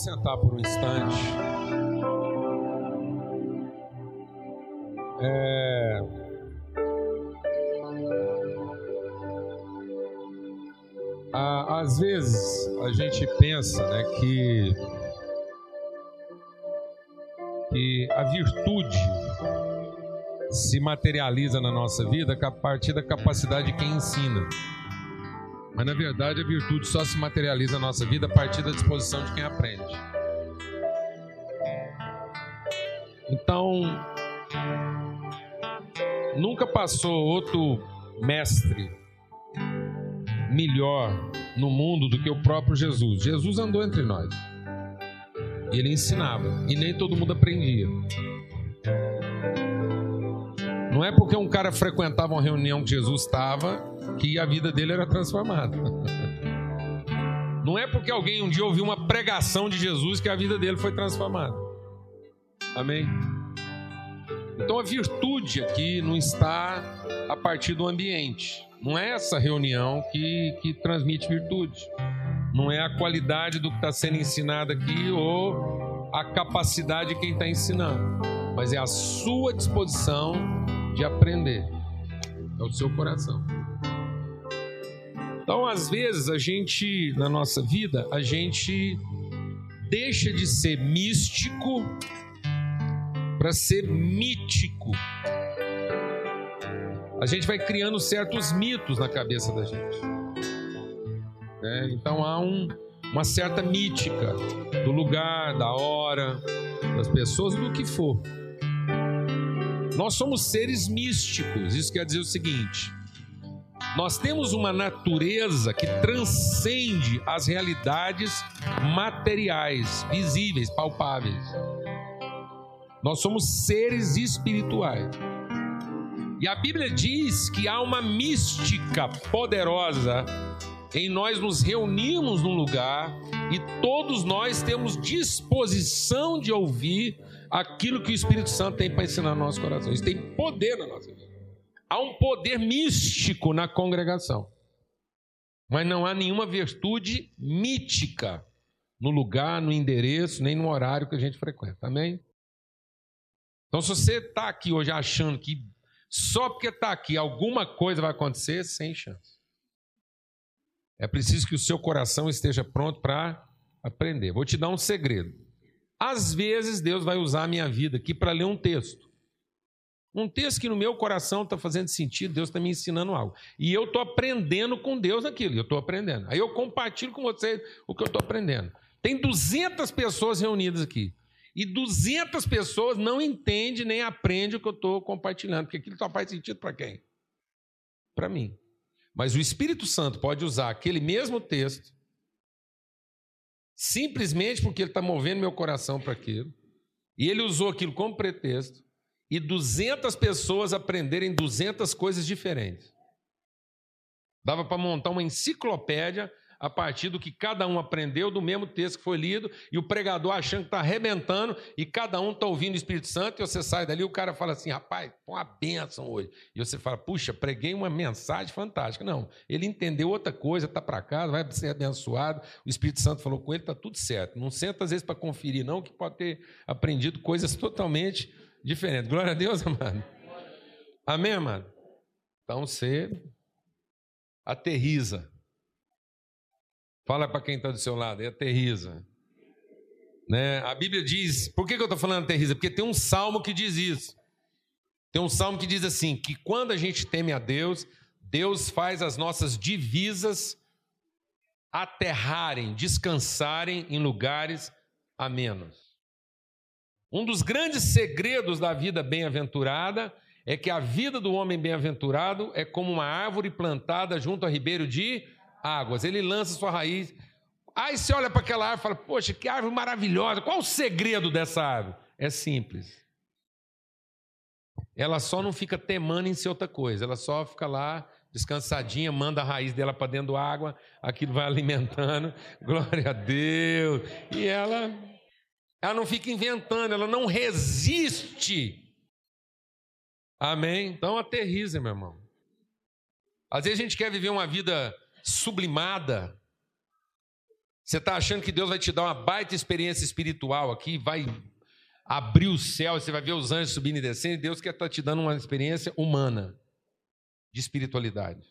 Pode sentar por um instante. É... Às vezes a gente pensa né, que, que a virtude se materializa na nossa vida a partir da capacidade de quem ensina. Mas na verdade a virtude só se materializa na nossa vida a partir da disposição de quem aprende. Então, nunca passou outro mestre melhor no mundo do que o próprio Jesus. Jesus andou entre nós. E ele ensinava, e nem todo mundo aprendia. Não é porque um cara frequentava uma reunião que Jesus estava que a vida dele era transformada. Não é porque alguém um dia ouviu uma pregação de Jesus que a vida dele foi transformada. Amém? Então a virtude aqui não está a partir do ambiente. Não é essa reunião que, que transmite virtude. Não é a qualidade do que está sendo ensinado aqui ou a capacidade de quem está ensinando. Mas é a sua disposição de aprender. É o seu coração. Então, às vezes, a gente, na nossa vida, a gente deixa de ser místico para ser mítico. A gente vai criando certos mitos na cabeça da gente. É, então há um, uma certa mítica do lugar, da hora, das pessoas, do que for. Nós somos seres místicos. Isso quer dizer o seguinte: nós temos uma natureza que transcende as realidades materiais, visíveis, palpáveis. Nós somos seres espirituais. E a Bíblia diz que há uma mística poderosa em nós nos reunirmos num lugar e todos nós temos disposição de ouvir aquilo que o Espírito Santo tem para ensinar no nosso coração. Isso tem poder na nossa vida. Há um poder místico na congregação, mas não há nenhuma virtude mítica no lugar, no endereço, nem no horário que a gente frequenta. Amém? Então, se você está aqui hoje achando que só porque está aqui alguma coisa vai acontecer, sem chance. É preciso que o seu coração esteja pronto para aprender. Vou te dar um segredo. Às vezes Deus vai usar a minha vida aqui para ler um texto. Um texto que no meu coração está fazendo sentido, Deus está me ensinando algo. E eu estou aprendendo com Deus aquilo, eu estou aprendendo. Aí eu compartilho com vocês o que eu estou aprendendo. Tem 200 pessoas reunidas aqui. E 200 pessoas não entendem nem aprendem o que eu estou compartilhando, porque aquilo só faz sentido para quem? Para mim. Mas o Espírito Santo pode usar aquele mesmo texto, simplesmente porque ele está movendo meu coração para aquilo, e ele usou aquilo como pretexto, e 200 pessoas aprenderem 200 coisas diferentes. Dava para montar uma enciclopédia a partir do que cada um aprendeu do mesmo texto que foi lido, e o pregador achando que está arrebentando, e cada um está ouvindo o Espírito Santo, e você sai dali, o cara fala assim, rapaz, põe uma bênção hoje. E você fala, puxa, preguei uma mensagem fantástica. Não, ele entendeu outra coisa, está para casa, vai ser abençoado, o Espírito Santo falou com ele, está tudo certo. Não senta às vezes para conferir, não, que pode ter aprendido coisas totalmente diferente. Glória a Deus, amado. Amém, amado? Então você aterriza. Fala para quem está do seu lado, é aterriza. Né? A Bíblia diz, por que, que eu estou falando aterriza? Porque tem um salmo que diz isso. Tem um salmo que diz assim: que quando a gente teme a Deus, Deus faz as nossas divisas aterrarem, descansarem em lugares amenos. Um dos grandes segredos da vida bem-aventurada é que a vida do homem bem-aventurado é como uma árvore plantada junto a ribeiro de águas. Ele lança sua raiz. Aí você olha para aquela árvore e fala: Poxa, que árvore maravilhosa. Qual o segredo dessa árvore? É simples. Ela só não fica temando em ser outra coisa. Ela só fica lá descansadinha, manda a raiz dela para dentro da água, aquilo vai alimentando. Glória a Deus. E ela ela não fica inventando, ela não resiste. Amém? Então aterriza, meu irmão. Às vezes a gente quer viver uma vida sublimada, Você está achando que Deus vai te dar uma baita experiência espiritual aqui, vai abrir o céu, você vai ver os anjos subindo e descendo, e Deus quer estar tá te dando uma experiência humana de espiritualidade.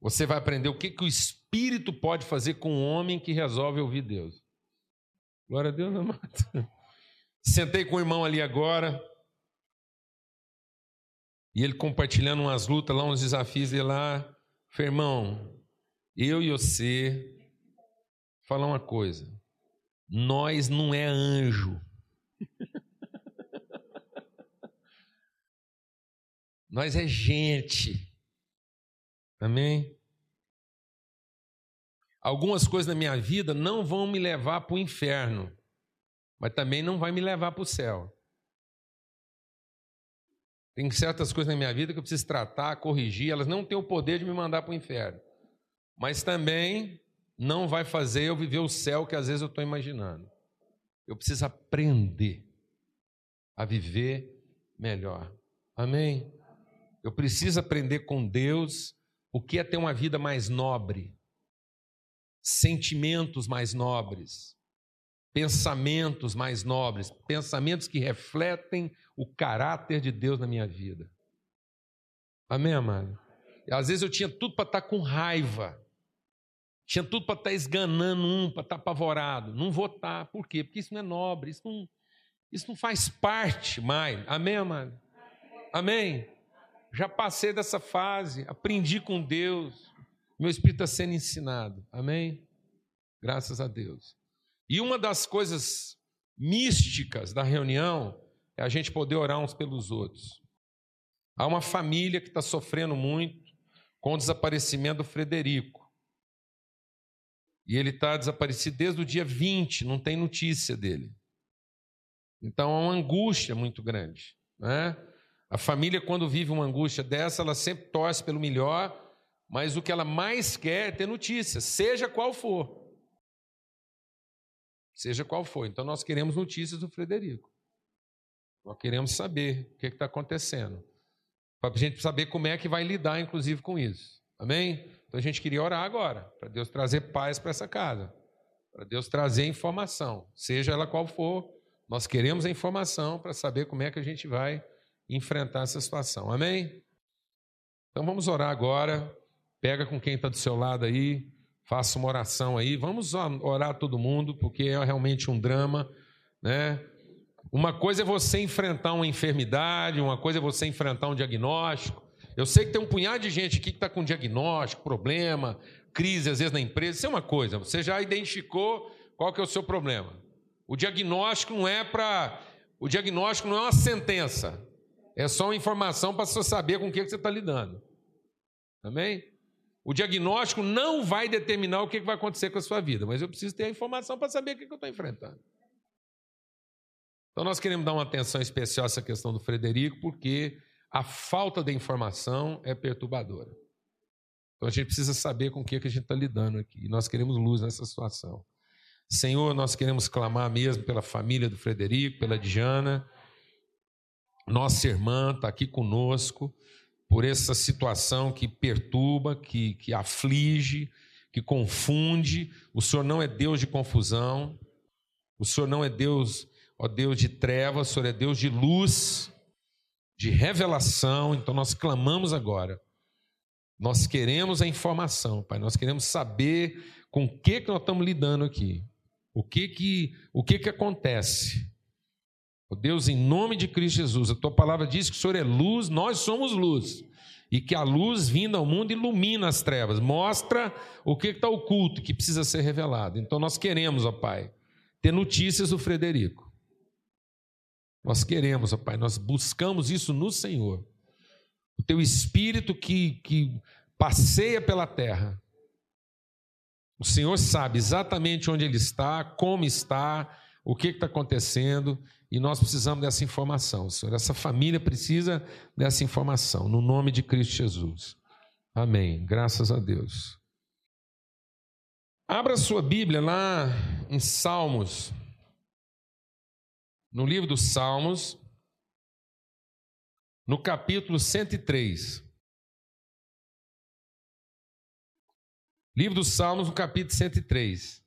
Você vai aprender o que, que o Espírito pode fazer com um homem que resolve ouvir Deus. Glória a Deus, amado. Sentei com o irmão ali agora, e ele compartilhando umas lutas lá, uns desafios, e lá, falei, irmão, eu e você, falar uma coisa, nós não é anjo. nós é gente. Amém? Algumas coisas na minha vida não vão me levar para o inferno, mas também não vai me levar para o céu. Tem certas coisas na minha vida que eu preciso tratar, corrigir, elas não têm o poder de me mandar para o inferno. Mas também não vai fazer eu viver o céu que às vezes eu estou imaginando. Eu preciso aprender a viver melhor. Amém? Eu preciso aprender com Deus o que é ter uma vida mais nobre, sentimentos mais nobres, pensamentos mais nobres, pensamentos que refletem o caráter de Deus na minha vida. Amém, amado? Às vezes eu tinha tudo para estar com raiva, tinha tudo para estar esganando um, para estar apavorado. Não votar. Por quê? Porque isso não é nobre, isso não, isso não faz parte mais. Amém, amado? Amém? Já passei dessa fase, aprendi com Deus, meu espírito está sendo ensinado. Amém? Graças a Deus. E uma das coisas místicas da reunião é a gente poder orar uns pelos outros. Há uma família que está sofrendo muito com o desaparecimento do Frederico. E ele está desaparecido desde o dia 20, não tem notícia dele. Então há uma angústia muito grande. Né? A família, quando vive uma angústia dessa, ela sempre torce pelo melhor, mas o que ela mais quer é ter notícia, seja qual for. Seja qual for. Então nós queremos notícias do Frederico. Nós queremos saber o que está acontecendo. Para a gente saber como é que vai lidar, inclusive, com isso. Amém? Então a gente queria orar agora, para Deus trazer paz para essa casa, para Deus trazer informação, seja ela qual for. Nós queremos a informação para saber como é que a gente vai enfrentar essa situação. Amém? Então vamos orar agora. Pega com quem está do seu lado aí, faça uma oração aí. Vamos orar todo mundo, porque é realmente um drama, né? Uma coisa é você enfrentar uma enfermidade, uma coisa é você enfrentar um diagnóstico. Eu sei que tem um punhado de gente aqui que está com diagnóstico, problema, crise às vezes na empresa. Isso é uma coisa, você já identificou qual que é o seu problema. O diagnóstico não é para. O diagnóstico não é uma sentença. É só uma informação para você saber com o que você está lidando. Amém? O diagnóstico não vai determinar o que vai acontecer com a sua vida, mas eu preciso ter a informação para saber o que eu estou enfrentando. Então, nós queremos dar uma atenção especial a essa questão do Frederico, porque a falta de informação é perturbadora. Então, a gente precisa saber com o que, a gente está lidando aqui. E nós queremos luz nessa situação. Senhor, nós queremos clamar mesmo pela família do Frederico, pela Diana. Nossa irmã está aqui conosco por essa situação que perturba, que, que aflige, que confunde. O Senhor não é Deus de confusão, o Senhor não é Deus, ó Deus de trevas, o Senhor é Deus de luz, de revelação. Então nós clamamos agora. Nós queremos a informação, Pai. Nós queremos saber com o que, que nós estamos lidando aqui. O que que, o que, que acontece? Oh Deus, em nome de Cristo Jesus, a tua palavra diz que o Senhor é luz, nós somos luz. E que a luz vinda ao mundo ilumina as trevas, mostra o que está oculto, que precisa ser revelado. Então nós queremos, ó Pai, ter notícias do Frederico. Nós queremos, ó Pai, nós buscamos isso no Senhor. O teu espírito que, que passeia pela terra. O Senhor sabe exatamente onde ele está, como está, o que está acontecendo, e nós precisamos dessa informação, Senhor. Essa família precisa dessa informação, no nome de Cristo Jesus. Amém. Graças a Deus. Abra sua Bíblia lá em Salmos, no livro dos Salmos, no capítulo 103. Livro dos Salmos, no capítulo 103.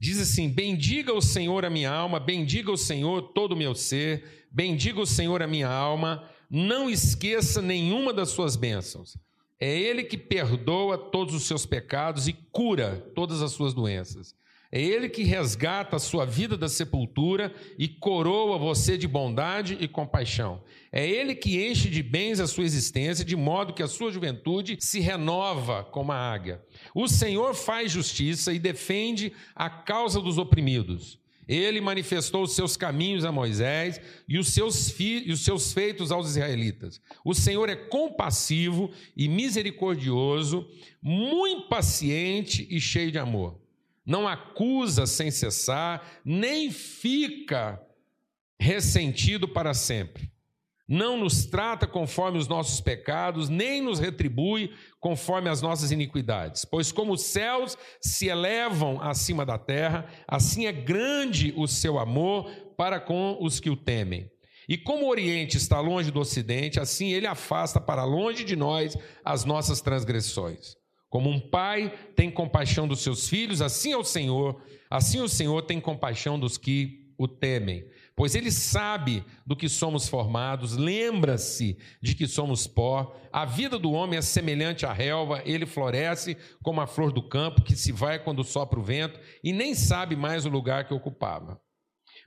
Diz assim: Bendiga o Senhor a minha alma, bendiga o Senhor todo o meu ser, bendiga o Senhor a minha alma, não esqueça nenhuma das suas bênçãos. É Ele que perdoa todos os seus pecados e cura todas as suas doenças. É Ele que resgata a sua vida da sepultura e coroa você de bondade e compaixão. É Ele que enche de bens a sua existência, de modo que a sua juventude se renova como a águia. O Senhor faz justiça e defende a causa dos oprimidos. Ele manifestou os seus caminhos a Moisés e os seus, e os seus feitos aos israelitas. O Senhor é compassivo e misericordioso, muito paciente e cheio de amor não acusa sem cessar, nem fica ressentido para sempre. Não nos trata conforme os nossos pecados, nem nos retribui conforme as nossas iniquidades. Pois, como os céus se elevam acima da terra, assim é grande o seu amor para com os que o temem. E como o Oriente está longe do Ocidente, assim ele afasta para longe de nós as nossas transgressões. Como um pai tem compaixão dos seus filhos, assim é o Senhor, assim o Senhor tem compaixão dos que o temem. Pois ele sabe do que somos formados, lembra-se de que somos pó. A vida do homem é semelhante à relva, ele floresce como a flor do campo, que se vai quando sopra o vento, e nem sabe mais o lugar que ocupava.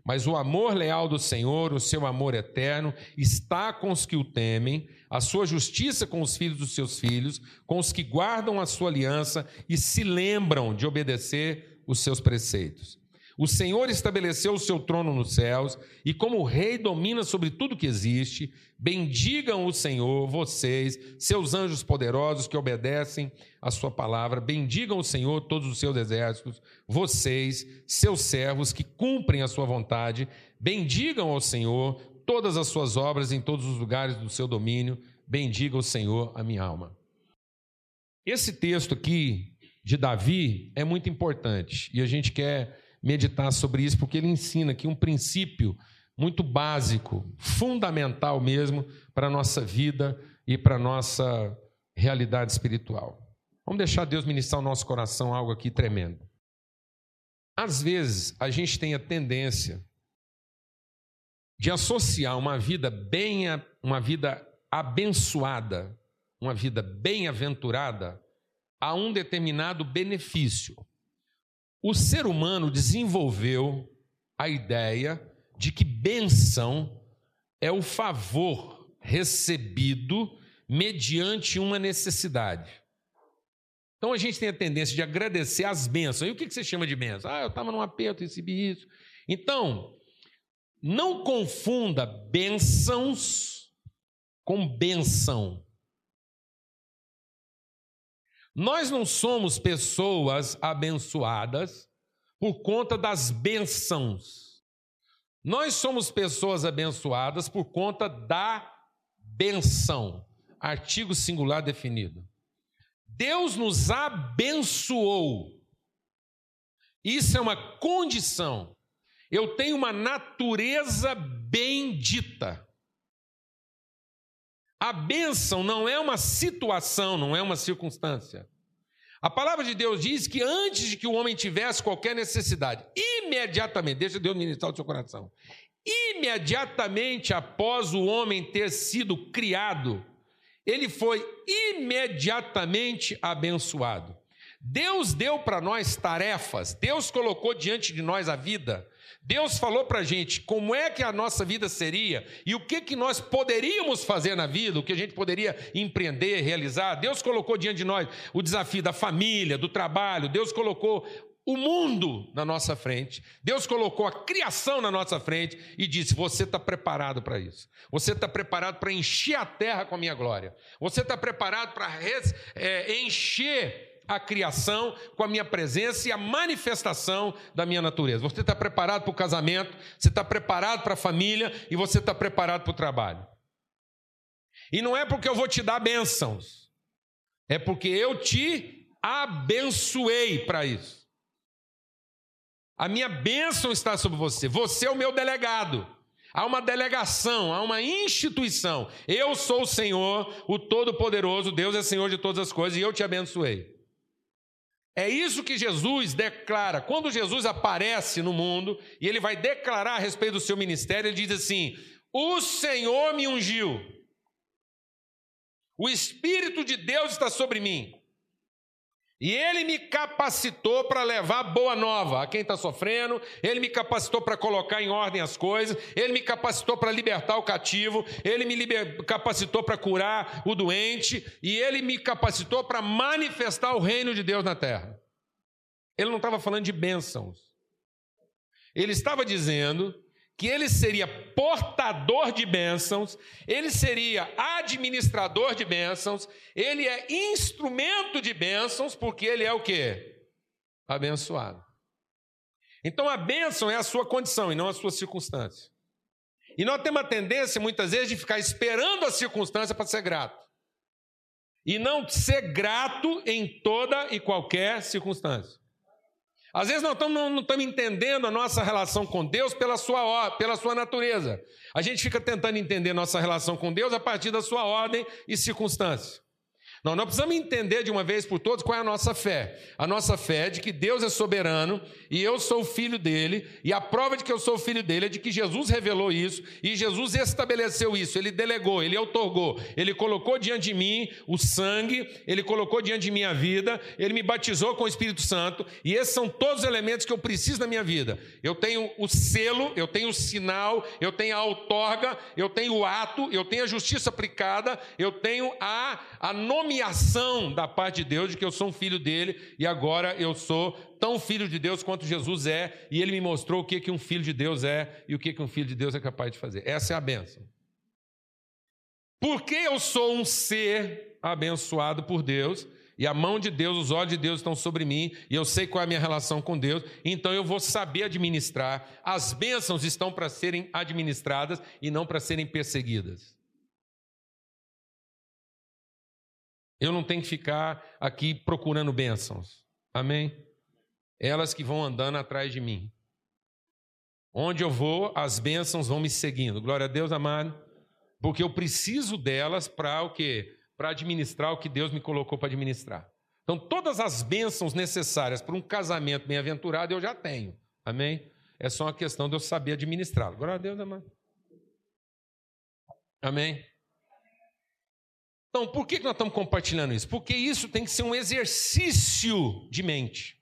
Mas o amor leal do Senhor, o seu amor eterno, está com os que o temem, a sua justiça com os filhos dos seus filhos, com os que guardam a sua aliança e se lembram de obedecer os seus preceitos. O Senhor estabeleceu o seu trono nos céus e, como rei, domina sobre tudo que existe. Bendigam o Senhor, vocês, seus anjos poderosos que obedecem a sua palavra. Bendigam o Senhor, todos os seus exércitos, vocês, seus servos que cumprem a sua vontade. Bendigam ao Senhor todas as suas obras em todos os lugares do seu domínio. Bendiga o Senhor a minha alma. Esse texto aqui de Davi é muito importante e a gente quer meditar sobre isso, porque ele ensina aqui um princípio muito básico, fundamental mesmo para a nossa vida e para a nossa realidade espiritual. Vamos deixar Deus ministrar o nosso coração algo aqui tremendo. Às vezes, a gente tem a tendência de associar uma vida bem, uma vida abençoada, uma vida bem-aventurada a um determinado benefício o ser humano desenvolveu a ideia de que benção é o favor recebido mediante uma necessidade. Então a gente tem a tendência de agradecer as bênçãos. E o que você chama de bênção? Ah, eu estava num aperto, recebi isso. Então, não confunda bênçãos com benção. Nós não somos pessoas abençoadas por conta das bençãos. Nós somos pessoas abençoadas por conta da benção. Artigo singular definido. Deus nos abençoou. Isso é uma condição. Eu tenho uma natureza bendita. A bênção não é uma situação, não é uma circunstância. A palavra de Deus diz que antes de que o homem tivesse qualquer necessidade, imediatamente, deixa Deus ministrar o seu coração, imediatamente após o homem ter sido criado, ele foi imediatamente abençoado. Deus deu para nós tarefas, Deus colocou diante de nós a vida, Deus falou para a gente como é que a nossa vida seria e o que, que nós poderíamos fazer na vida, o que a gente poderia empreender, realizar. Deus colocou diante de nós o desafio da família, do trabalho, Deus colocou o mundo na nossa frente, Deus colocou a criação na nossa frente e disse: Você está preparado para isso, você está preparado para encher a terra com a minha glória, você está preparado para é, encher a criação com a minha presença e a manifestação da minha natureza. Você está preparado para o casamento, você está preparado para a família e você está preparado para o trabalho. E não é porque eu vou te dar bênçãos, é porque eu te abençoei para isso. A minha bênção está sobre você, você é o meu delegado. Há uma delegação, há uma instituição. Eu sou o Senhor, o Todo-Poderoso, Deus é Senhor de todas as coisas e eu te abençoei. É isso que Jesus declara. Quando Jesus aparece no mundo e ele vai declarar a respeito do seu ministério, ele diz assim: O Senhor me ungiu, o Espírito de Deus está sobre mim. E ele me capacitou para levar boa nova a quem está sofrendo, ele me capacitou para colocar em ordem as coisas, ele me capacitou para libertar o cativo, ele me liber... capacitou para curar o doente, e ele me capacitou para manifestar o reino de Deus na terra. Ele não estava falando de bênçãos, ele estava dizendo que ele seria portador de bênçãos, ele seria administrador de bênçãos, ele é instrumento de bênçãos, porque ele é o que? Abençoado. Então a bênção é a sua condição e não a sua circunstância. E nós temos a tendência, muitas vezes, de ficar esperando a circunstância para ser grato. E não ser grato em toda e qualquer circunstância. Às vezes nós estamos, não estamos entendendo a nossa relação com Deus pela sua, pela sua natureza. A gente fica tentando entender nossa relação com Deus a partir da sua ordem e circunstância. Não, nós precisamos entender de uma vez por todas qual é a nossa fé. A nossa fé é de que Deus é soberano e eu sou filho dele, e a prova de que eu sou filho dele é de que Jesus revelou isso e Jesus estabeleceu isso, ele delegou, ele otorgou, ele colocou diante de mim o sangue, ele colocou diante de mim a vida, ele me batizou com o Espírito Santo, e esses são todos os elementos que eu preciso na minha vida. Eu tenho o selo, eu tenho o sinal, eu tenho a outorga, eu tenho o ato, eu tenho a justiça aplicada, eu tenho a, a nomeação nomeação da parte de Deus de que eu sou um filho dele e agora eu sou tão filho de Deus quanto Jesus é, e ele me mostrou o que, que um filho de Deus é e o que, que um filho de Deus é capaz de fazer. Essa é a benção. Porque eu sou um ser abençoado por Deus, e a mão de Deus, os olhos de Deus estão sobre mim, e eu sei qual é a minha relação com Deus, então eu vou saber administrar. As bênçãos estão para serem administradas e não para serem perseguidas. Eu não tenho que ficar aqui procurando bênçãos. Amém? Elas que vão andando atrás de mim. Onde eu vou, as bênçãos vão me seguindo. Glória a Deus, amado. Porque eu preciso delas para o quê? Para administrar o que Deus me colocou para administrar. Então, todas as bênçãos necessárias para um casamento bem-aventurado eu já tenho. Amém? É só uma questão de eu saber administrá-lo. Glória a Deus, amado. Amém? Então, por que nós estamos compartilhando isso? Porque isso tem que ser um exercício de mente.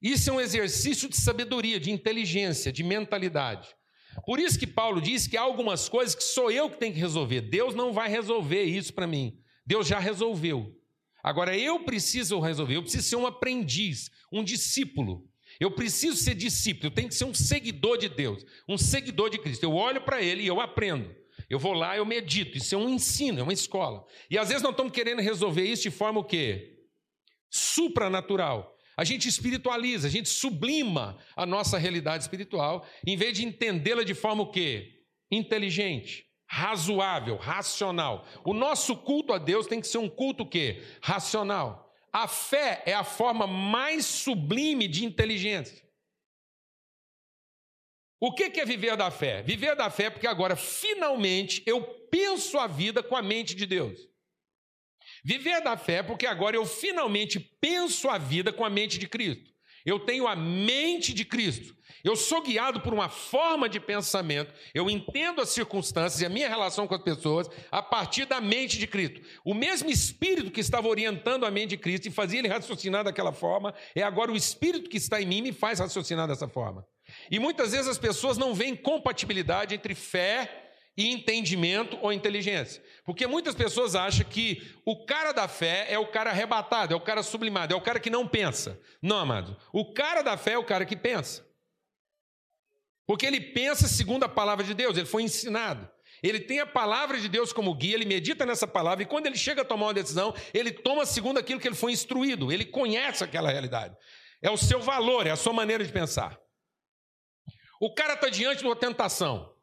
Isso é um exercício de sabedoria, de inteligência, de mentalidade. Por isso que Paulo diz que há algumas coisas que sou eu que tenho que resolver. Deus não vai resolver isso para mim. Deus já resolveu. Agora eu preciso resolver. Eu preciso ser um aprendiz, um discípulo. Eu preciso ser discípulo. Eu tenho que ser um seguidor de Deus, um seguidor de Cristo. Eu olho para Ele e eu aprendo. Eu vou lá, eu medito. Isso é um ensino, é uma escola. E às vezes nós estamos querendo resolver isso de forma o quê? Supranatural. A gente espiritualiza, a gente sublima a nossa realidade espiritual, em vez de entendê-la de forma o quê? Inteligente, razoável, racional. O nosso culto a Deus tem que ser um culto o quê? Racional. A fé é a forma mais sublime de inteligência. O que é viver da fé? Viver da fé é porque agora, finalmente, eu penso a vida com a mente de Deus. Viver da fé é porque agora eu finalmente penso a vida com a mente de Cristo. Eu tenho a mente de Cristo. Eu sou guiado por uma forma de pensamento. Eu entendo as circunstâncias e a minha relação com as pessoas a partir da mente de Cristo. O mesmo Espírito que estava orientando a mente de Cristo e fazia ele raciocinar daquela forma, é agora o Espírito que está em mim e me faz raciocinar dessa forma. E muitas vezes as pessoas não veem compatibilidade entre fé e entendimento ou inteligência. Porque muitas pessoas acham que o cara da fé é o cara arrebatado, é o cara sublimado, é o cara que não pensa. Não, amado. O cara da fé é o cara que pensa. Porque ele pensa segundo a palavra de Deus, ele foi ensinado. Ele tem a palavra de Deus como guia, ele medita nessa palavra e quando ele chega a tomar uma decisão, ele toma segundo aquilo que ele foi instruído, ele conhece aquela realidade. É o seu valor, é a sua maneira de pensar. O cara está diante de uma tentação.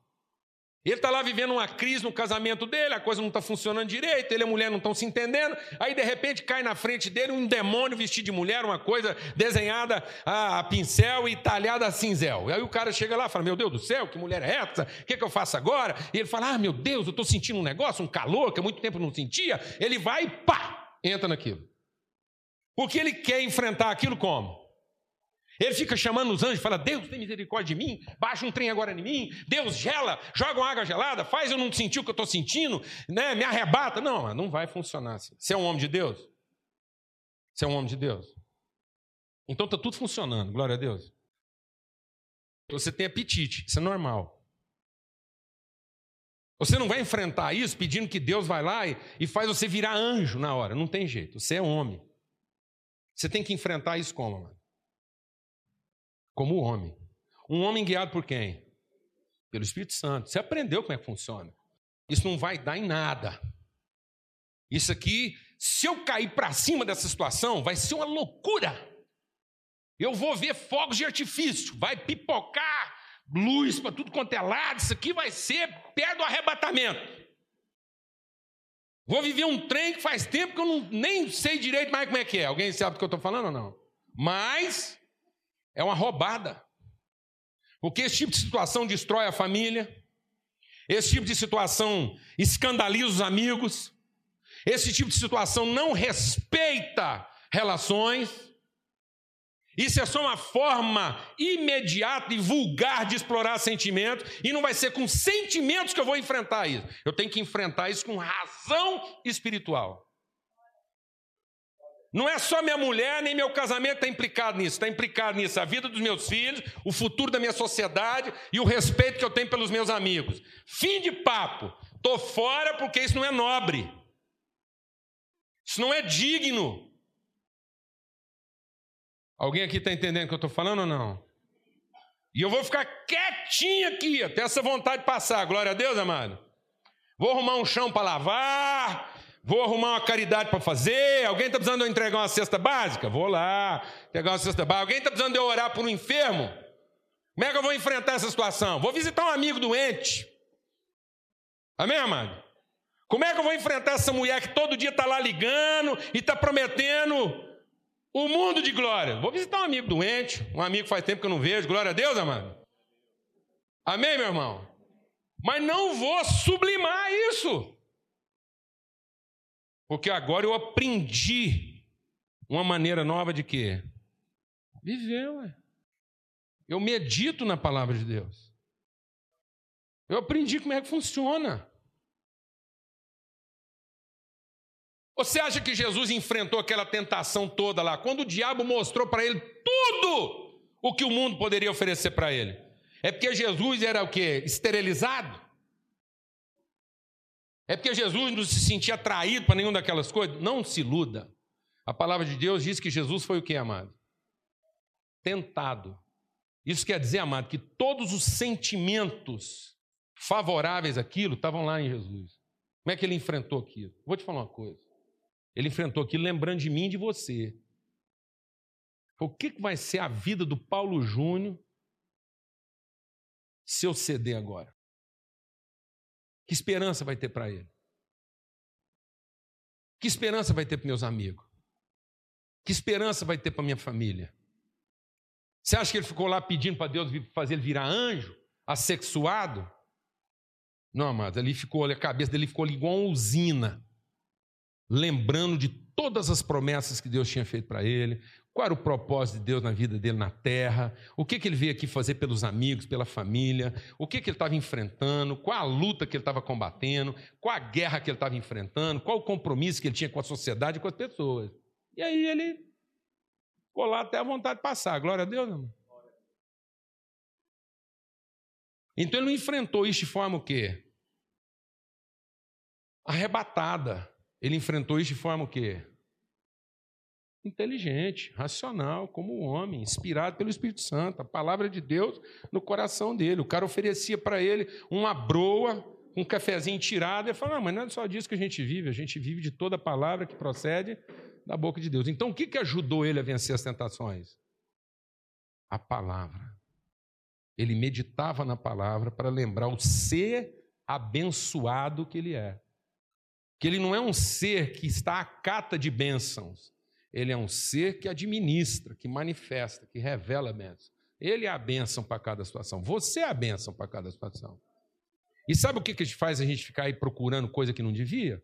Ele está lá vivendo uma crise no casamento dele, a coisa não está funcionando direito, ele e a mulher não estão se entendendo. Aí, de repente, cai na frente dele um demônio vestido de mulher, uma coisa desenhada a pincel e talhada a cinzel. Aí o cara chega lá e fala: Meu Deus do céu, que mulher é essa? O que, é que eu faço agora? E ele fala: Ah, meu Deus, eu estou sentindo um negócio, um calor que há muito tempo não sentia. Ele vai e pá, entra naquilo. Porque ele quer enfrentar aquilo como? Ele fica chamando os anjos, fala: Deus tem misericórdia de mim, baixa um trem agora em mim, Deus gela, joga uma água gelada, faz eu não sentir o que eu estou sentindo, né? me arrebata. Não, não vai funcionar assim. Você é um homem de Deus? Você é um homem de Deus? Então está tudo funcionando, glória a Deus. Você tem apetite, isso é normal. Você não vai enfrentar isso pedindo que Deus vai lá e, e faz você virar anjo na hora, não tem jeito, você é homem. Você tem que enfrentar isso como, mano? Como homem. Um homem guiado por quem? Pelo Espírito Santo. Você aprendeu como é que funciona. Isso não vai dar em nada. Isso aqui, se eu cair para cima dessa situação, vai ser uma loucura. Eu vou ver fogos de artifício, vai pipocar luz para tudo quanto é lado. Isso aqui vai ser pé do arrebatamento. Vou viver um trem que faz tempo que eu não, nem sei direito mais como é que é. Alguém sabe do que eu estou falando ou não? Mas é uma roubada. Porque esse tipo de situação destrói a família, esse tipo de situação escandaliza os amigos, esse tipo de situação não respeita relações. Isso é só uma forma imediata e vulgar de explorar sentimentos, e não vai ser com sentimentos que eu vou enfrentar isso. Eu tenho que enfrentar isso com razão espiritual. Não é só minha mulher, nem meu casamento está implicado nisso. Está implicado nisso a vida dos meus filhos, o futuro da minha sociedade e o respeito que eu tenho pelos meus amigos. Fim de papo. Estou fora porque isso não é nobre. Isso não é digno. Alguém aqui está entendendo o que eu estou falando ou não? E eu vou ficar quietinho aqui, até essa vontade passar. Glória a Deus, amado. Vou arrumar um chão para lavar, Vou arrumar uma caridade para fazer. Alguém está precisando de eu entregar uma cesta básica? Vou lá, pegar uma cesta básica. Alguém está precisando de eu orar por um enfermo? Como é que eu vou enfrentar essa situação? Vou visitar um amigo doente. Amém, amado? Como é que eu vou enfrentar essa mulher que todo dia está lá ligando e está prometendo o mundo de glória? Vou visitar um amigo doente, um amigo que faz tempo que eu não vejo. Glória a Deus, amado. Amém, meu irmão? Mas não vou sublimar isso. Porque agora eu aprendi uma maneira nova de quê? Viver, ué. Eu medito na palavra de Deus. Eu aprendi como é que funciona. Você acha que Jesus enfrentou aquela tentação toda lá, quando o diabo mostrou para ele tudo o que o mundo poderia oferecer para ele? É porque Jesus era o quê? Esterilizado? É porque Jesus não se sentia atraído para nenhuma daquelas coisas? Não se iluda. A palavra de Deus diz que Jesus foi o que, amado? Tentado. Isso quer dizer, amado, que todos os sentimentos favoráveis àquilo estavam lá em Jesus. Como é que ele enfrentou aquilo? Vou te falar uma coisa. Ele enfrentou aquilo lembrando de mim e de você. O que vai ser a vida do Paulo Júnior se eu ceder agora? Que esperança vai ter para ele? Que esperança vai ter para meus amigos? Que esperança vai ter para minha família? Você acha que ele ficou lá pedindo para Deus fazer ele virar anjo, assexuado? Não, amado, ele ficou, a cabeça dele ficou igual uma usina, lembrando de todas as promessas que Deus tinha feito para ele, qual era o propósito de Deus na vida dele na terra? O que, que ele veio aqui fazer pelos amigos, pela família? O que, que ele estava enfrentando? Qual a luta que ele estava combatendo? Qual a guerra que ele estava enfrentando? Qual o compromisso que ele tinha com a sociedade e com as pessoas? E aí ele ficou lá até a vontade de passar. Glória a Deus, irmão. Então ele não enfrentou isso de forma o quê? Arrebatada. Ele enfrentou isso de forma o quê? inteligente, racional, como um homem, inspirado pelo Espírito Santo, a palavra de Deus no coração dele. O cara oferecia para ele uma broa, um cafezinho tirado, e falou: Não, mas não é só disso que a gente vive, a gente vive de toda a palavra que procede da boca de Deus. Então, o que, que ajudou ele a vencer as tentações? A palavra. Ele meditava na palavra para lembrar o ser abençoado que ele é. Que ele não é um ser que está à cata de bênçãos. Ele é um ser que administra, que manifesta, que revela a bênção. Ele é a bênção para cada situação. Você é a bênção para cada situação. E sabe o que, que faz a gente ficar aí procurando coisa que não devia?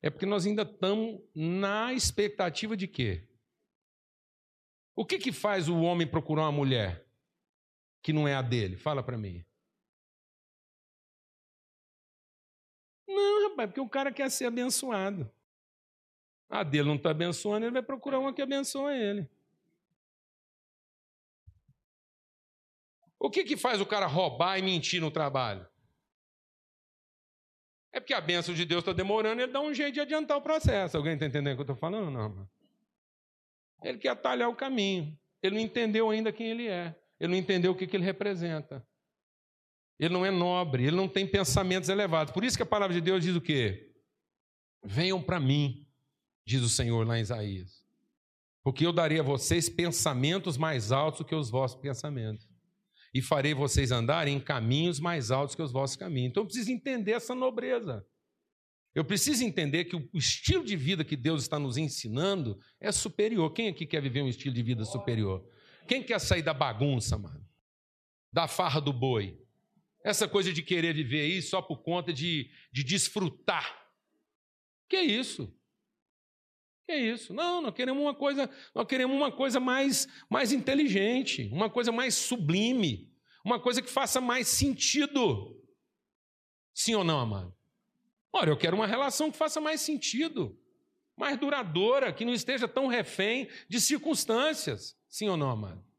É porque nós ainda estamos na expectativa de quê? O que, que faz o homem procurar uma mulher que não é a dele? Fala para mim. Não, rapaz, porque o cara quer ser abençoado. A dele não está abençoando, ele vai procurar uma que abençoa ele. O que, que faz o cara roubar e mentir no trabalho? É porque a bênção de Deus está demorando, ele dá um jeito de adiantar o processo. Alguém está entendendo o que eu estou falando? Não. Ele quer atalhar o caminho. Ele não entendeu ainda quem ele é. Ele não entendeu o que, que ele representa. Ele não é nobre, ele não tem pensamentos elevados. Por isso que a palavra de Deus diz o quê? Venham para mim, diz o Senhor lá em Isaías. Porque eu darei a vocês pensamentos mais altos do que os vossos pensamentos e farei vocês andarem em caminhos mais altos que os vossos caminhos. Então eu preciso entender essa nobreza. Eu preciso entender que o estilo de vida que Deus está nos ensinando é superior. Quem aqui quer viver um estilo de vida superior? Quem quer sair da bagunça, mano? Da farra do boi? Essa coisa de querer viver aí só por conta de, de desfrutar. Que é isso? Que é isso? Não, nós queremos uma coisa, nós queremos uma coisa mais, mais inteligente, uma coisa mais sublime, uma coisa que faça mais sentido. Sim ou não, amado? Ora, eu quero uma relação que faça mais sentido, mais duradoura, que não esteja tão refém de circunstâncias. Sim ou não, amado?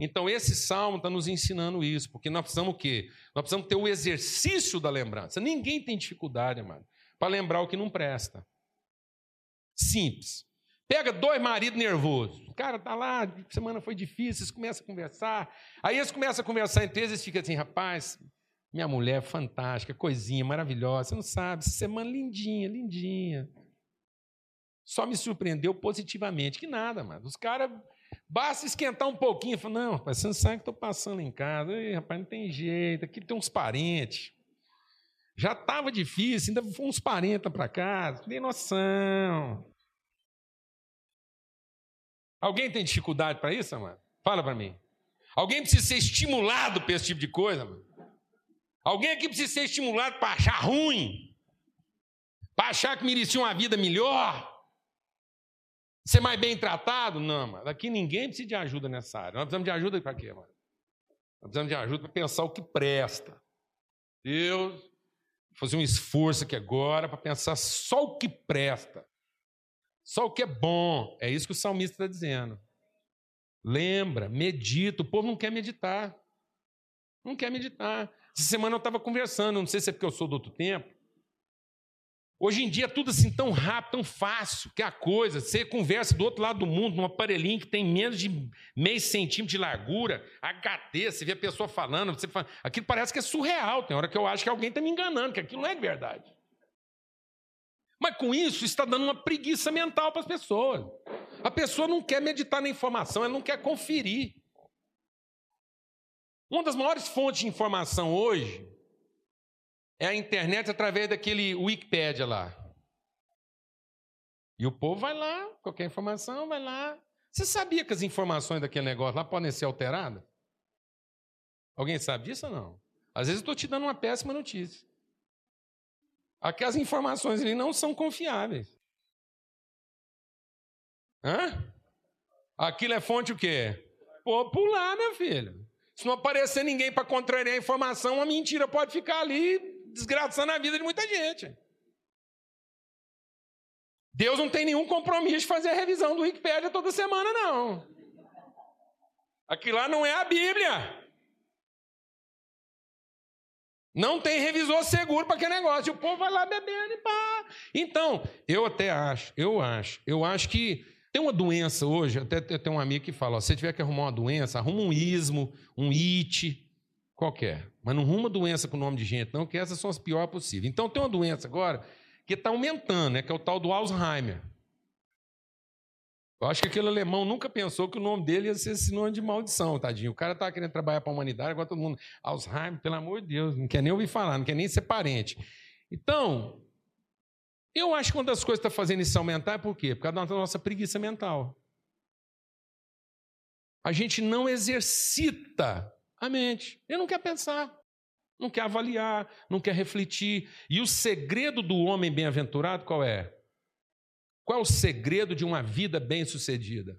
Então, esse salmo está nos ensinando isso, porque nós precisamos o quê? Nós precisamos ter o exercício da lembrança. Ninguém tem dificuldade, amado, para lembrar o que não presta. Simples. Pega dois maridos nervosos. O cara tá lá, semana foi difícil, eles começam a conversar. Aí eles começam a conversar entre eles e ficam assim, rapaz, minha mulher é fantástica, coisinha maravilhosa. Você não sabe, semana lindinha, lindinha. Só me surpreendeu positivamente. Que nada, mano. Os caras, basta esquentar um pouquinho. Fala, não, rapaz, você não sabe que estou passando em casa. Ei, rapaz, não tem jeito. Aqui tem uns parentes. Já estava difícil, ainda foi uns parentes para casa. Tem noção. Alguém tem dificuldade para isso, mano? Fala para mim. Alguém precisa ser estimulado para esse tipo de coisa, mano? Alguém aqui precisa ser estimulado para achar ruim? Para achar que merecia uma vida melhor? Ser mais bem tratado? Não, mano. Aqui ninguém precisa de ajuda nessa área. Nós precisamos de ajuda para quê, mano? Nós precisamos de ajuda para pensar o que presta. Deus, fazer um esforço aqui agora para pensar só o que presta. Só o que é bom. É isso que o salmista está dizendo. Lembra, medita. O povo não quer meditar. Não quer meditar. Essa semana eu estava conversando, não sei se é porque eu sou do outro tempo. Hoje em dia é tudo assim tão rápido, tão fácil, que é a coisa. Você conversa do outro lado do mundo, num aparelhinho que tem menos de meio centímetro de largura, HD, você vê a pessoa falando, você fala, aquilo parece que é surreal. Tem hora que eu acho que alguém está me enganando, que aquilo não é de verdade. Mas com isso está dando uma preguiça mental para as pessoas. A pessoa não quer meditar na informação, ela não quer conferir. Uma das maiores fontes de informação hoje é a internet através daquele Wikipedia lá. E o povo vai lá, qualquer informação, vai lá. Você sabia que as informações daquele negócio lá podem ser alteradas? Alguém sabe disso ou não? Às vezes eu estou te dando uma péssima notícia. Aquelas informações ali não são confiáveis. Hã? Aquilo é fonte o quê? Popular, meu filho. Se não aparecer ninguém para contrariar a informação, uma mentira pode ficar ali desgraçando a vida de muita gente. Deus não tem nenhum compromisso de fazer a revisão do Wikipedia toda semana, não. Aquilo lá não é a Bíblia. Não tem revisor seguro para aquele negócio. O povo vai lá bebendo e pá. Então, eu até acho, eu acho, eu acho que tem uma doença hoje, até tem um amigo que fala: ó, se você tiver que arrumar uma doença, arruma um ismo, um it, qualquer. Mas não arruma doença com nome de gente, não, que essas são as piores possíveis. Então tem uma doença agora que está aumentando, né, que é o tal do Alzheimer. Eu acho que aquele alemão nunca pensou que o nome dele ia ser sinônimo de maldição, tadinho. O cara estava querendo trabalhar para a humanidade, agora todo mundo. Alzheimer, pelo amor de Deus, não quer nem ouvir falar, não quer nem ser parente. Então, eu acho que uma das coisas que está fazendo isso aumentar é por quê? Por causa da nossa preguiça mental. A gente não exercita a mente. Ele não quer pensar, não quer avaliar, não quer refletir. E o segredo do homem bem-aventurado qual é? Qual é o segredo de uma vida bem-sucedida?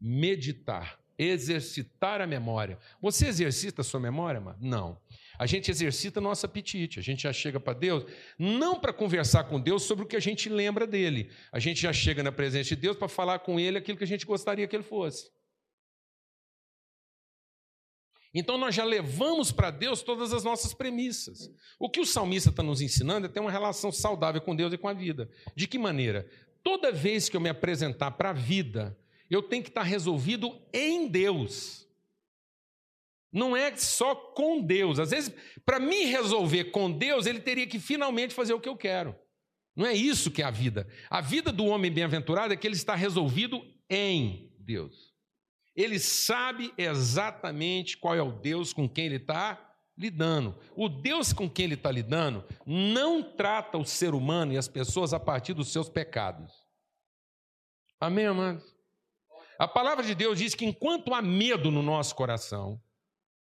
Meditar, exercitar a memória. Você exercita a sua memória, mano? Não. A gente exercita nosso apetite. A gente já chega para Deus, não para conversar com Deus sobre o que a gente lembra dele. A gente já chega na presença de Deus para falar com ele aquilo que a gente gostaria que ele fosse. Então nós já levamos para Deus todas as nossas premissas. O que o salmista está nos ensinando é ter uma relação saudável com Deus e com a vida. De que maneira? toda vez que eu me apresentar para a vida, eu tenho que estar resolvido em Deus. Não é só com Deus. Às vezes, para me resolver com Deus, ele teria que finalmente fazer o que eu quero. Não é isso que é a vida. A vida do homem bem-aventurado é que ele está resolvido em Deus. Ele sabe exatamente qual é o Deus com quem ele está lidando. O Deus com quem ele está lidando não trata o ser humano e as pessoas a partir dos seus pecados. Amém, amados? A palavra de Deus diz que enquanto há medo no nosso coração,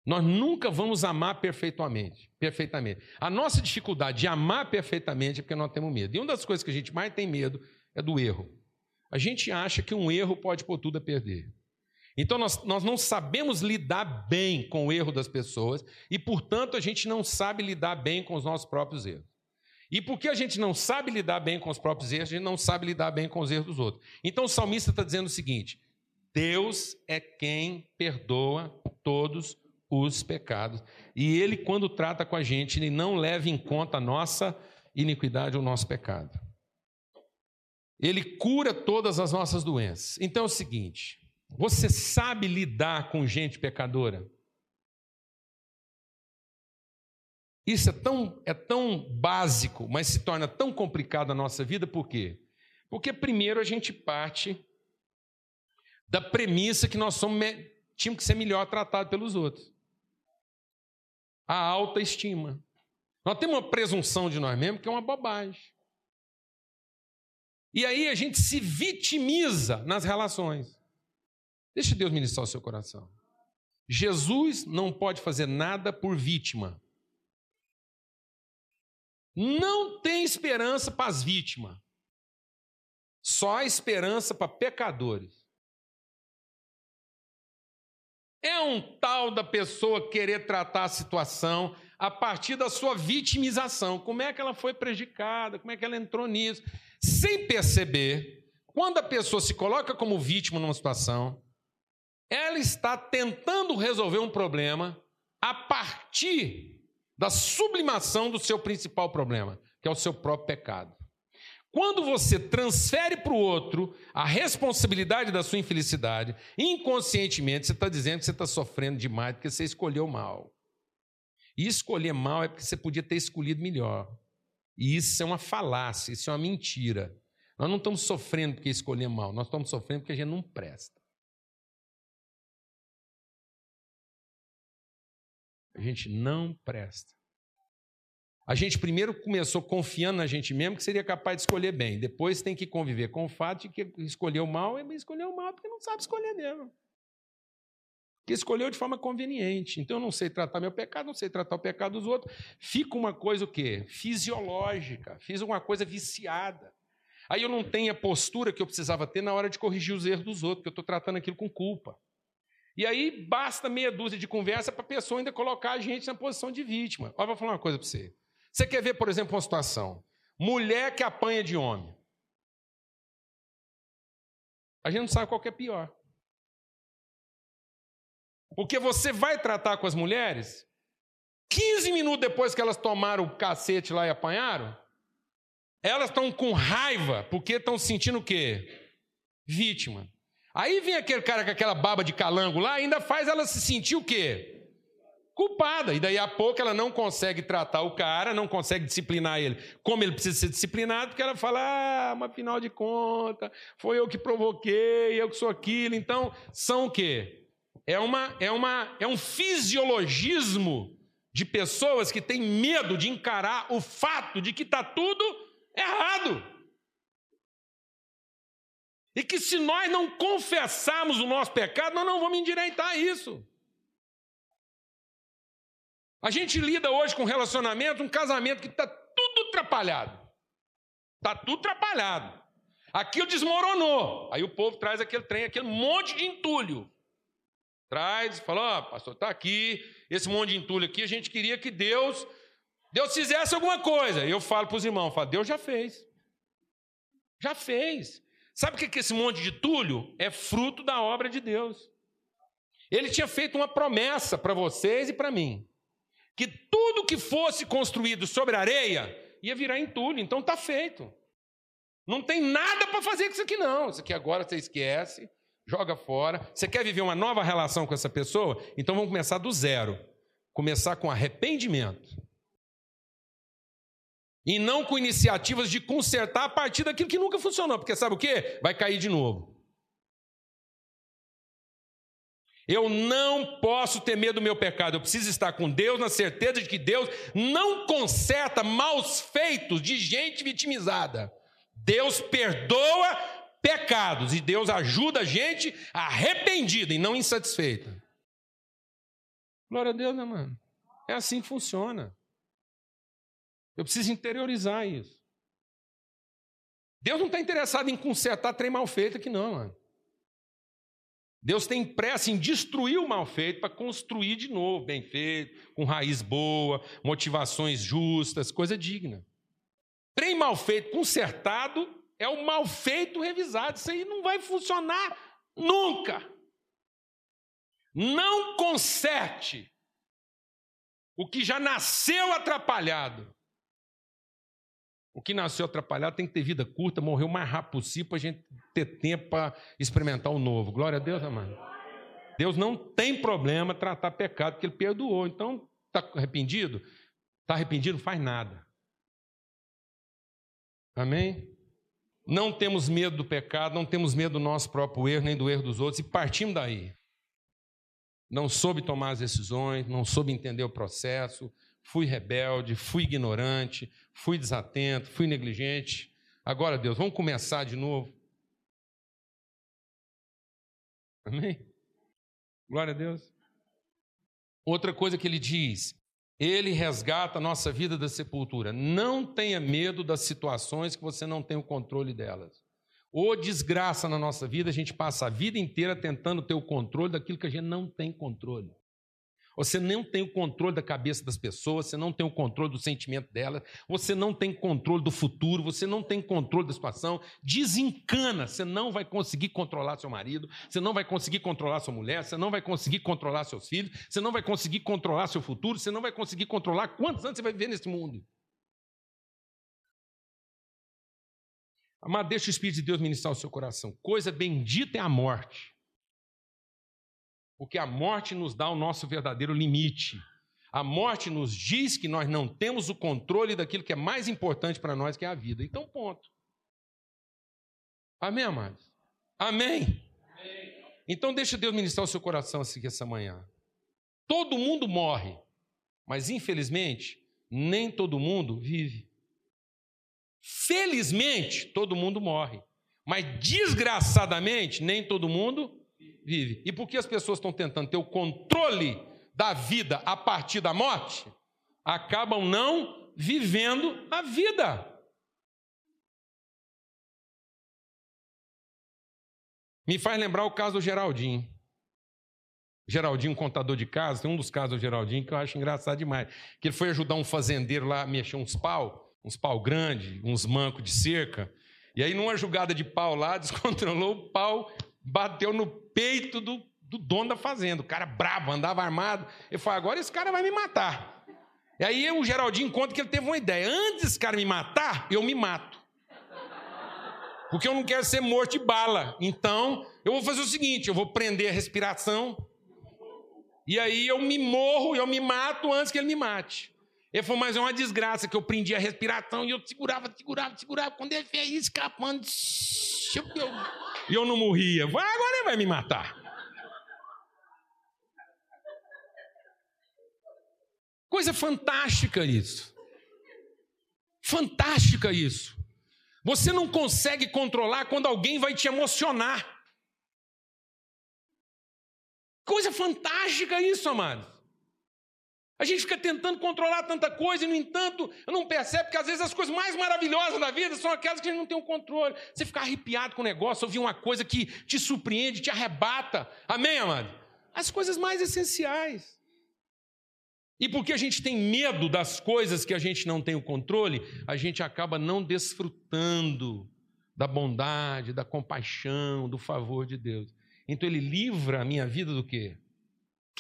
nós nunca vamos amar perfeitamente, perfeitamente. A nossa dificuldade de amar perfeitamente é porque nós temos medo. E uma das coisas que a gente mais tem medo é do erro. A gente acha que um erro pode pôr tudo a perder. Então nós, nós não sabemos lidar bem com o erro das pessoas e, portanto, a gente não sabe lidar bem com os nossos próprios erros. E porque a gente não sabe lidar bem com os próprios erros, a gente não sabe lidar bem com os erros dos outros. Então o salmista está dizendo o seguinte: Deus é quem perdoa todos os pecados. E Ele, quando trata com a gente, Ele não leva em conta a nossa iniquidade ou o nosso pecado. Ele cura todas as nossas doenças. Então é o seguinte: você sabe lidar com gente pecadora? Isso é tão, é tão básico, mas se torna tão complicado a nossa vida, por quê? Porque primeiro a gente parte da premissa que nós somos, tínhamos que ser melhor tratados pelos outros. A autoestima. Nós temos uma presunção de nós mesmos que é uma bobagem. E aí a gente se vitimiza nas relações. Deixe Deus ministrar o seu coração. Jesus não pode fazer nada por vítima. Não tem esperança para as vítimas. Só há esperança para pecadores. É um tal da pessoa querer tratar a situação a partir da sua vitimização. Como é que ela foi prejudicada? Como é que ela entrou nisso? Sem perceber, quando a pessoa se coloca como vítima numa situação, ela está tentando resolver um problema a partir da sublimação do seu principal problema, que é o seu próprio pecado. Quando você transfere para o outro a responsabilidade da sua infelicidade, inconscientemente você está dizendo que você está sofrendo demais porque você escolheu mal. E escolher mal é porque você podia ter escolhido melhor. E isso é uma falácia, isso é uma mentira. Nós não estamos sofrendo porque escolhemos mal, nós estamos sofrendo porque a gente não presta. A gente não presta. A gente primeiro começou confiando na gente mesmo que seria capaz de escolher bem. Depois tem que conviver com o fato de que escolheu mal é escolheu mal porque não sabe escolher mesmo. Porque escolheu de forma conveniente. Então eu não sei tratar meu pecado, não sei tratar o pecado dos outros. Fica uma coisa o quê? Fisiológica. Fiz uma coisa viciada. Aí eu não tenho a postura que eu precisava ter na hora de corrigir os erros dos outros, porque eu estou tratando aquilo com culpa. E aí basta meia dúzia de conversa para a pessoa ainda colocar a gente na posição de vítima. Olha, vou falar uma coisa para você. Você quer ver, por exemplo, uma situação: mulher que apanha de homem. A gente não sabe qual é pior. Porque você vai tratar com as mulheres, 15 minutos depois que elas tomaram o cacete lá e apanharam, elas estão com raiva, porque estão sentindo o quê? Vítima. Aí vem aquele cara com aquela baba de calango lá, ainda faz ela se sentir o quê? culpada. E daí a pouco ela não consegue tratar o cara, não consegue disciplinar ele como ele precisa ser disciplinado, porque ela fala: ah, mas afinal de contas, foi eu que provoquei, eu que sou aquilo. Então, são o quê? É, uma, é, uma, é um fisiologismo de pessoas que têm medo de encarar o fato de que está tudo errado. E que se nós não confessarmos o nosso pecado, nós não vamos endireitar isso. A gente lida hoje com um relacionamento, um casamento que está tudo atrapalhado. Está tudo atrapalhado. Aquilo desmoronou. Aí o povo traz aquele trem, aquele monte de entulho. Traz, fala, ó, oh, pastor, está aqui, esse monte de entulho aqui, a gente queria que Deus, Deus fizesse alguma coisa. Eu falo para os irmãos, falo, Deus já fez. Já fez. Sabe o que é esse monte de entulho? É fruto da obra de Deus. Ele tinha feito uma promessa para vocês e para mim que tudo que fosse construído sobre areia ia virar entulho. Então está feito. Não tem nada para fazer com isso aqui, não. Isso aqui agora você esquece, joga fora. Você quer viver uma nova relação com essa pessoa? Então vamos começar do zero. Começar com arrependimento. E não com iniciativas de consertar a partir daquilo que nunca funcionou. Porque sabe o que? Vai cair de novo. Eu não posso ter medo do meu pecado, eu preciso estar com Deus na certeza de que Deus não conserta maus feitos de gente vitimizada. Deus perdoa pecados e Deus ajuda a gente arrependida e não insatisfeita. Glória a Deus, né, mano? É assim que funciona. Eu preciso interiorizar isso. Deus não está interessado em consertar trem mal feito aqui, não, mano. Deus tem pressa em destruir o mal feito para construir de novo, bem feito, com raiz boa, motivações justas, coisa digna. Trem mal feito consertado é o mal feito revisado. Isso aí não vai funcionar nunca. Não conserte o que já nasceu atrapalhado. O que nasceu atrapalhado tem que ter vida curta, morrer o mais rápido possível para a gente ter tempo para experimentar o novo. Glória a Deus, amado. Deus não tem problema tratar pecado, porque Ele perdoou. Então, está arrependido? Está arrependido? Não faz nada. Amém? Não temos medo do pecado, não temos medo do nosso próprio erro, nem do erro dos outros, e partimos daí. Não soube tomar as decisões, não soube entender o processo, fui rebelde, fui ignorante, fui desatento, fui negligente. Agora, Deus, vamos começar de novo. Amém? Glória a Deus. Outra coisa que ele diz, ele resgata a nossa vida da sepultura. Não tenha medo das situações que você não tem o controle delas. Ou desgraça na nossa vida, a gente passa a vida inteira tentando ter o controle daquilo que a gente não tem controle. Você não tem o controle da cabeça das pessoas, você não tem o controle do sentimento delas, você não tem controle do futuro, você não tem controle da situação. Desencana, você não vai conseguir controlar seu marido, você não vai conseguir controlar sua mulher, você não vai conseguir controlar seus filhos, você não vai conseguir controlar seu futuro, você não vai conseguir controlar quantos anos você vai viver nesse mundo. Amado, deixa o Espírito de Deus ministrar o seu coração. Coisa bendita é a morte. Porque a morte nos dá o nosso verdadeiro limite. A morte nos diz que nós não temos o controle daquilo que é mais importante para nós, que é a vida. Então, ponto. Amém, amados? Amém? Amém. Então, deixa Deus ministrar o seu coração assim essa manhã. Todo mundo morre, mas infelizmente, nem todo mundo vive. Felizmente, todo mundo morre, mas desgraçadamente, nem todo mundo vive. E por que as pessoas estão tentando ter o controle da vida a partir da morte? Acabam não vivendo a vida. Me faz lembrar o caso do Geraldinho. Geraldinho, contador de casa, tem um dos casos do Geraldinho que eu acho engraçado demais. Que ele foi ajudar um fazendeiro lá a mexer uns pau, uns pau grandes, uns mancos de cerca. E aí, numa jogada de pau lá, descontrolou o pau, bateu no peito do, do dono da fazenda. O cara bravo, andava armado. Ele falou: agora esse cara vai me matar. E aí o Geraldinho conta que ele teve uma ideia: antes desse cara me matar, eu me mato. Porque eu não quero ser morto de bala. Então, eu vou fazer o seguinte: eu vou prender a respiração. E aí eu me morro, eu me mato antes que ele me mate. Ele falou, mas é uma desgraça que eu prendi a respiração e eu segurava, segurava, segurava. Quando ele fez escapando, e eu não morria. Vai, agora ele vai me matar. Coisa fantástica isso. Fantástica isso. Você não consegue controlar quando alguém vai te emocionar. Coisa fantástica isso, amado. A gente fica tentando controlar tanta coisa e, no entanto, não percebe que às vezes as coisas mais maravilhosas da vida são aquelas que a gente não tem o controle. Você fica arrepiado com o negócio, ouvir uma coisa que te surpreende, te arrebata. Amém, amado? As coisas mais essenciais. E porque a gente tem medo das coisas que a gente não tem o controle, a gente acaba não desfrutando da bondade, da compaixão, do favor de Deus. Então ele livra a minha vida do quê?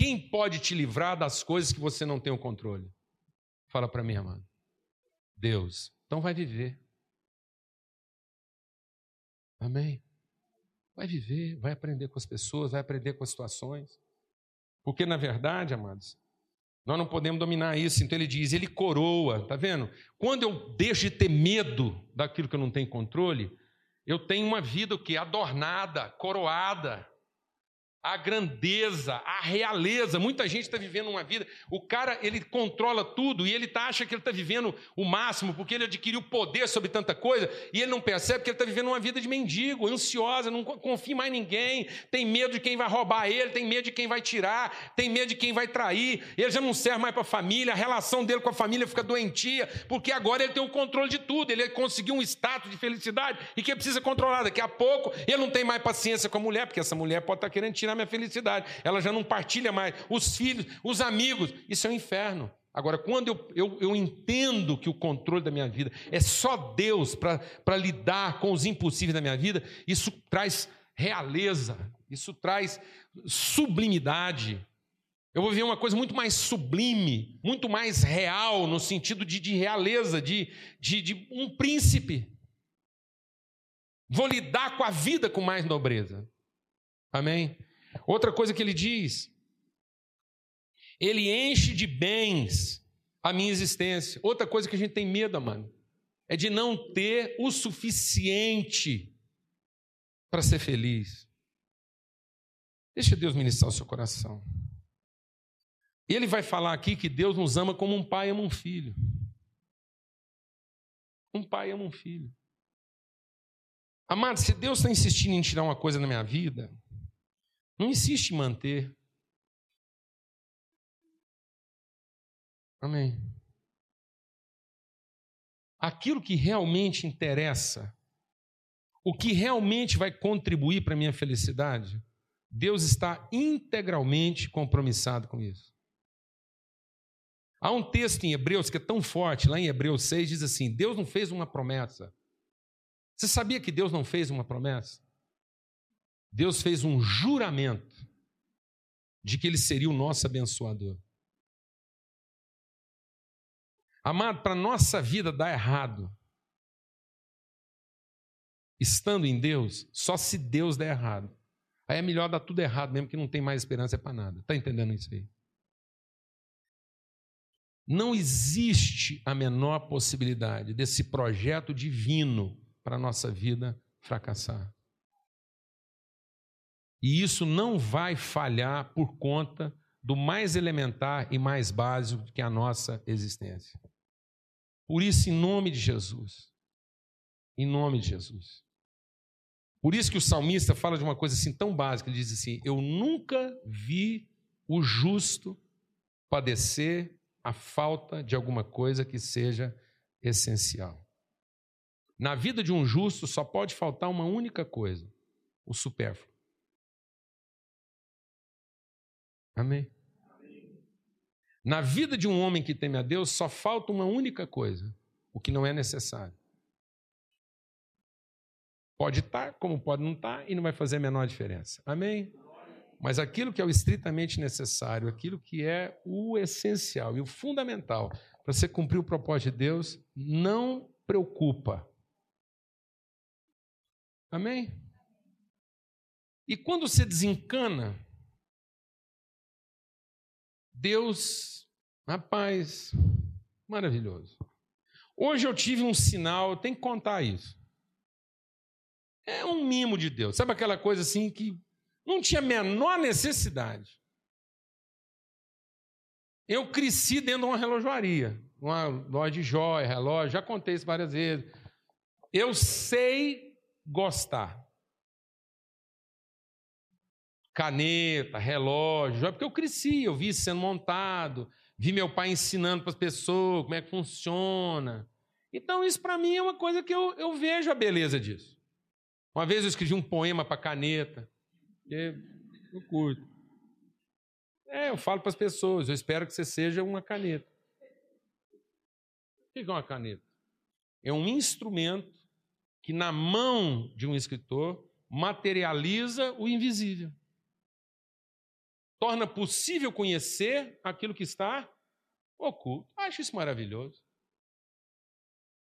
Quem pode te livrar das coisas que você não tem o controle? Fala para mim, amado. Deus. Então vai viver. Amém. Vai viver, vai aprender com as pessoas, vai aprender com as situações. Porque, na verdade, amados, nós não podemos dominar isso. Então ele diz, ele coroa, tá vendo? Quando eu deixo de ter medo daquilo que eu não tenho controle, eu tenho uma vida o que adornada, coroada a grandeza, a realeza. Muita gente está vivendo uma vida. O cara ele controla tudo e ele tá, acha que ele está vivendo o máximo porque ele adquiriu poder sobre tanta coisa e ele não percebe que ele está vivendo uma vida de mendigo, ansiosa, não confia mais em ninguém, tem medo de quem vai roubar ele, tem medo de quem vai tirar, tem medo de quem vai trair. Ele já não serve mais para a família, a relação dele com a família fica doentia porque agora ele tem o controle de tudo. Ele conseguiu um status de felicidade e que precisa controlar. Daqui a pouco ele não tem mais paciência com a mulher porque essa mulher pode estar tá querendo tirar tirar minha felicidade. Ela já não partilha mais. Os filhos, os amigos. Isso é um inferno. Agora, quando eu, eu, eu entendo que o controle da minha vida é só Deus para lidar com os impossíveis da minha vida, isso traz realeza, isso traz sublimidade. Eu vou ver uma coisa muito mais sublime, muito mais real, no sentido de, de realeza, de, de, de um príncipe. Vou lidar com a vida com mais nobreza. Amém? Outra coisa que ele diz, ele enche de bens a minha existência. Outra coisa que a gente tem medo, mano, é de não ter o suficiente para ser feliz. Deixa Deus ministrar o seu coração. Ele vai falar aqui que Deus nos ama como um pai ama um filho. Um pai ama um filho. Amado, se Deus está insistindo em tirar uma coisa na minha vida, não insiste em manter. Amém. Aquilo que realmente interessa, o que realmente vai contribuir para a minha felicidade, Deus está integralmente compromissado com isso. Há um texto em Hebreus que é tão forte, lá em Hebreus 6, diz assim: Deus não fez uma promessa. Você sabia que Deus não fez uma promessa? Deus fez um juramento de que Ele seria o nosso abençoador. Amado, para nossa vida dar errado, estando em Deus, só se Deus der errado. Aí é melhor dar tudo errado mesmo, que não tem mais esperança para nada. Está entendendo isso aí? Não existe a menor possibilidade desse projeto divino para a nossa vida fracassar. E isso não vai falhar por conta do mais elementar e mais básico que é a nossa existência. Por isso, em nome de Jesus, em nome de Jesus. Por isso que o salmista fala de uma coisa assim tão básica, ele diz assim: Eu nunca vi o justo padecer a falta de alguma coisa que seja essencial. Na vida de um justo só pode faltar uma única coisa: o supérfluo. Amém? Na vida de um homem que teme a Deus, só falta uma única coisa: o que não é necessário. Pode estar, como pode não estar, e não vai fazer a menor diferença. Amém? Mas aquilo que é o estritamente necessário, aquilo que é o essencial e o fundamental para você cumprir o propósito de Deus, não preocupa. Amém? E quando você desencana Deus, rapaz, maravilhoso. Hoje eu tive um sinal, eu tenho que contar isso. É um mimo de Deus. Sabe aquela coisa assim que não tinha a menor necessidade. Eu cresci dentro de uma relojoaria, uma loja de joia, relógio, já contei isso várias vezes. Eu sei gostar. Caneta, relógio, é porque eu cresci, eu vi isso sendo montado, vi meu pai ensinando para as pessoas como é que funciona. Então, isso para mim é uma coisa que eu, eu vejo a beleza disso. Uma vez eu escrevi um poema para caneta, eu curto. É, eu falo para as pessoas, eu espero que você seja uma caneta. O que é uma caneta? É um instrumento que, na mão de um escritor, materializa o invisível. Torna possível conhecer aquilo que está oculto. Acho isso maravilhoso.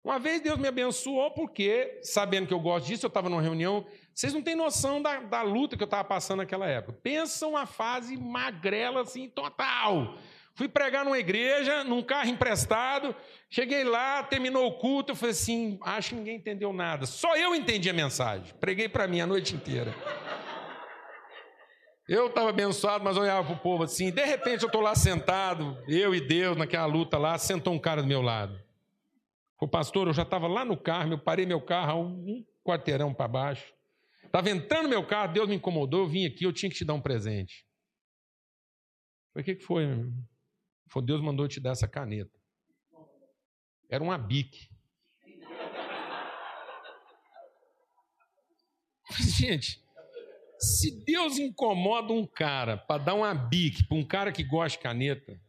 Uma vez Deus me abençoou, porque, sabendo que eu gosto disso, eu estava numa reunião. Vocês não têm noção da, da luta que eu estava passando naquela época. Pensa uma fase magrela, assim, total. Fui pregar numa igreja, num carro emprestado. Cheguei lá, terminou o culto. Eu falei assim: acho que ninguém entendeu nada. Só eu entendi a mensagem. Preguei para mim a noite inteira. Eu estava abençoado, mas olhava para o povo assim. De repente eu estou lá sentado, eu e Deus, naquela luta lá, sentou um cara do meu lado. O pastor, eu já estava lá no carro, eu parei meu carro um quarteirão para baixo. Estava entrando no meu carro, Deus me incomodou, eu vim aqui, eu tinha que te dar um presente. Falei, o que, que foi? Foi Deus mandou te dar essa caneta. Era uma bique. Gente, se Deus incomoda um cara para dar uma bique para um cara que gosta de caneta,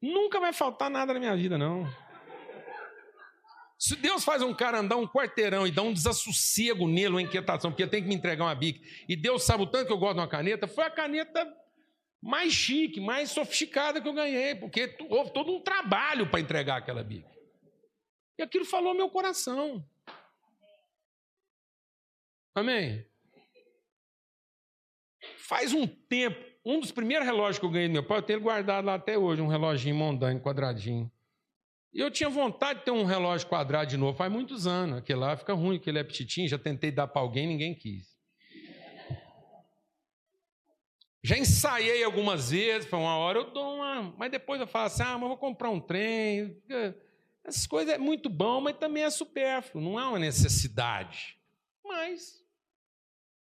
Nunca vai faltar nada na minha vida, não. Se Deus faz um cara andar um quarteirão e dá um desassossego nele, uma inquietação, porque tem que me entregar uma bica, e Deus sabe o tanto que eu gosto de uma caneta, foi a caneta mais chique, mais sofisticada que eu ganhei, porque houve todo um trabalho para entregar aquela bica. E aquilo falou meu coração. Amém? Faz um tempo um dos primeiros relógios que eu ganhei do meu pai, eu tenho ele guardado lá até hoje, um reloginho Mondanha, quadradinho. E eu tinha vontade de ter um relógio quadrado de novo, faz muitos anos. Aquele lá fica ruim, aquele é petitinho, já tentei dar para alguém, ninguém quis. Já ensaiei algumas vezes, para uma hora eu dou uma. Mas depois eu falo assim: ah, mas vou comprar um trem. Essas coisas é muito bom, mas também é supérfluo, não há uma necessidade. Mas,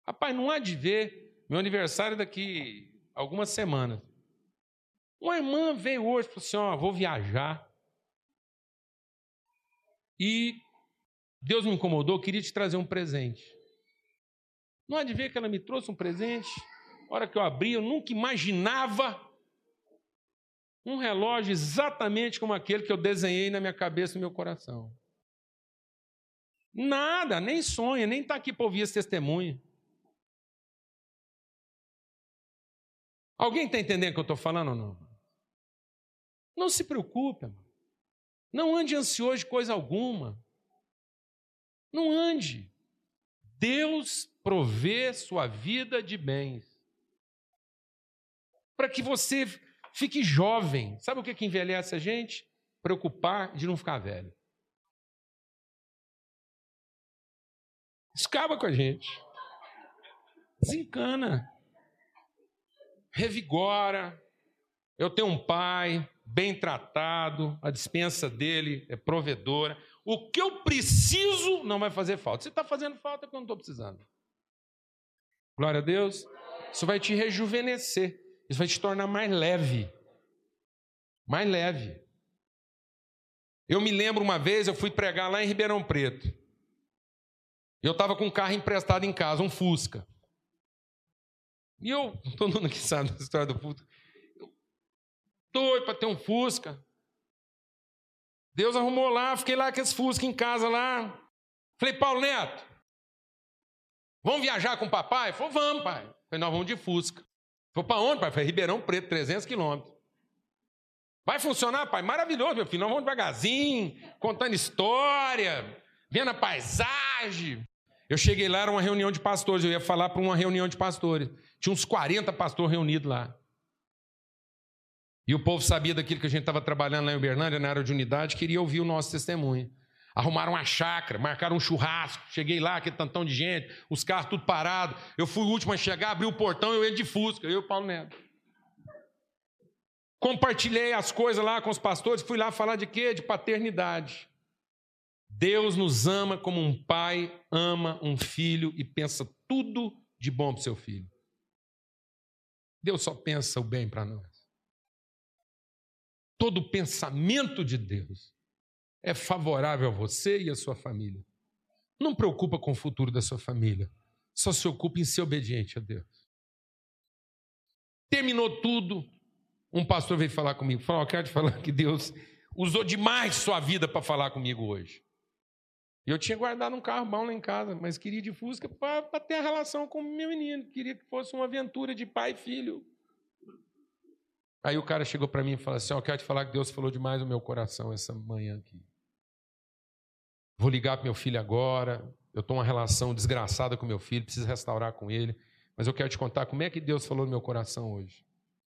rapaz, não há de ver. Meu aniversário daqui algumas semanas. Uma irmã veio hoje e falou assim: Ó, vou viajar. E Deus me incomodou, queria te trazer um presente. Não há de ver que ela me trouxe um presente. A hora que eu abri, eu nunca imaginava um relógio exatamente como aquele que eu desenhei na minha cabeça e no meu coração. Nada, nem sonha, nem está aqui para ouvir esse testemunho. Alguém está entendendo o que eu estou falando ou não? Não se preocupe, não ande ansioso de coisa alguma. Não ande. Deus provê sua vida de bens. Para que você fique jovem. Sabe o que, que envelhece a gente? Preocupar de não ficar velho. Escaba com a gente. Desencana revigora. Eu tenho um pai bem tratado, a dispensa dele é provedora. O que eu preciso não vai fazer falta. Se está fazendo falta, é porque eu não estou precisando. Glória a Deus. Isso vai te rejuvenescer. Isso vai te tornar mais leve. Mais leve. Eu me lembro uma vez, eu fui pregar lá em Ribeirão Preto. Eu estava com um carro emprestado em casa, um Fusca. E eu, todo mundo aqui sabe da história do. Eu, doido para ter um Fusca. Deus arrumou lá, fiquei lá com esse Fusca em casa lá. Falei, Paulo Neto, vamos viajar com o papai? Falou, vamos, pai. Falei, nós vamos de Fusca. Falei, para onde, pai? Falei, Ribeirão Preto, 300 quilômetros. Vai funcionar, pai? Maravilhoso, meu filho. Nós vamos devagarzinho, contando história, vendo a paisagem. Eu cheguei lá, era uma reunião de pastores. Eu ia falar para uma reunião de pastores. Tinha uns 40 pastores reunidos lá. E o povo sabia daquilo que a gente estava trabalhando lá em Uberlândia, na área de unidade, queria ouvir o nosso testemunho. Arrumaram uma chácara, marcaram um churrasco. Cheguei lá, aquele tantão de gente, os carros tudo parados. Eu fui o último a chegar, abri o portão, eu ia de Fusca, eu e o Paulo Neto. Compartilhei as coisas lá com os pastores, fui lá falar de quê? De paternidade. Deus nos ama como um pai ama um filho e pensa tudo de bom para o seu filho. Deus só pensa o bem para nós. Todo pensamento de Deus é favorável a você e a sua família. Não preocupa com o futuro da sua família. Só se ocupa em ser obediente a Deus. Terminou tudo. Um pastor veio falar comigo. Falou: Eu quero te falar que Deus usou demais sua vida para falar comigo hoje. E eu tinha guardado um carro bom lá em casa, mas queria de Fusca para ter a relação com o meu menino. Queria que fosse uma aventura de pai e filho. Aí o cara chegou para mim e falou assim: Eu quero te falar que Deus falou demais no meu coração essa manhã aqui. Vou ligar para meu filho agora. Eu estou uma relação desgraçada com meu filho, preciso restaurar com ele. Mas eu quero te contar como é que Deus falou no meu coração hoje.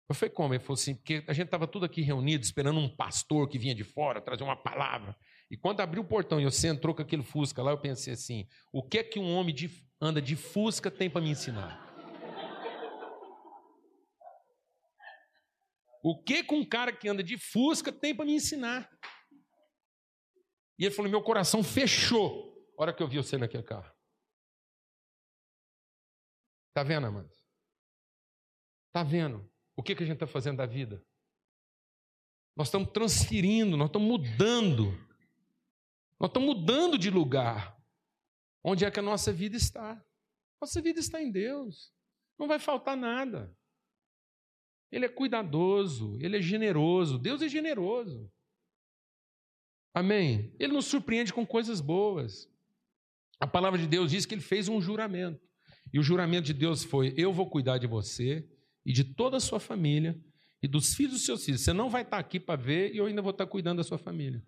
Eu falei, como? Ele falou assim, porque a gente estava tudo aqui reunido, esperando um pastor que vinha de fora trazer uma palavra. E quando abriu o portão e você entrou com aquele Fusca lá, eu pensei assim: o que é que um homem de, anda de Fusca tem para me ensinar? O que que um cara que anda de Fusca tem para me ensinar? E ele falou: meu coração fechou a hora que eu vi você naquele carro. Está vendo, amados? Está vendo o que, que a gente está fazendo da vida? Nós estamos transferindo, nós estamos mudando. Nós estamos mudando de lugar. Onde é que a nossa vida está? Nossa vida está em Deus. Não vai faltar nada. Ele é cuidadoso, ele é generoso. Deus é generoso. Amém? Ele nos surpreende com coisas boas. A palavra de Deus diz que ele fez um juramento. E o juramento de Deus foi: Eu vou cuidar de você e de toda a sua família e dos filhos dos seus filhos. Você não vai estar aqui para ver e eu ainda vou estar cuidando da sua família.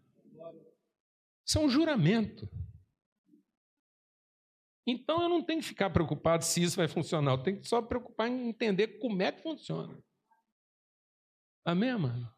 É um juramento. Então eu não tenho que ficar preocupado se isso vai funcionar, eu tenho que só preocupar em entender como é que funciona. Amém, mano?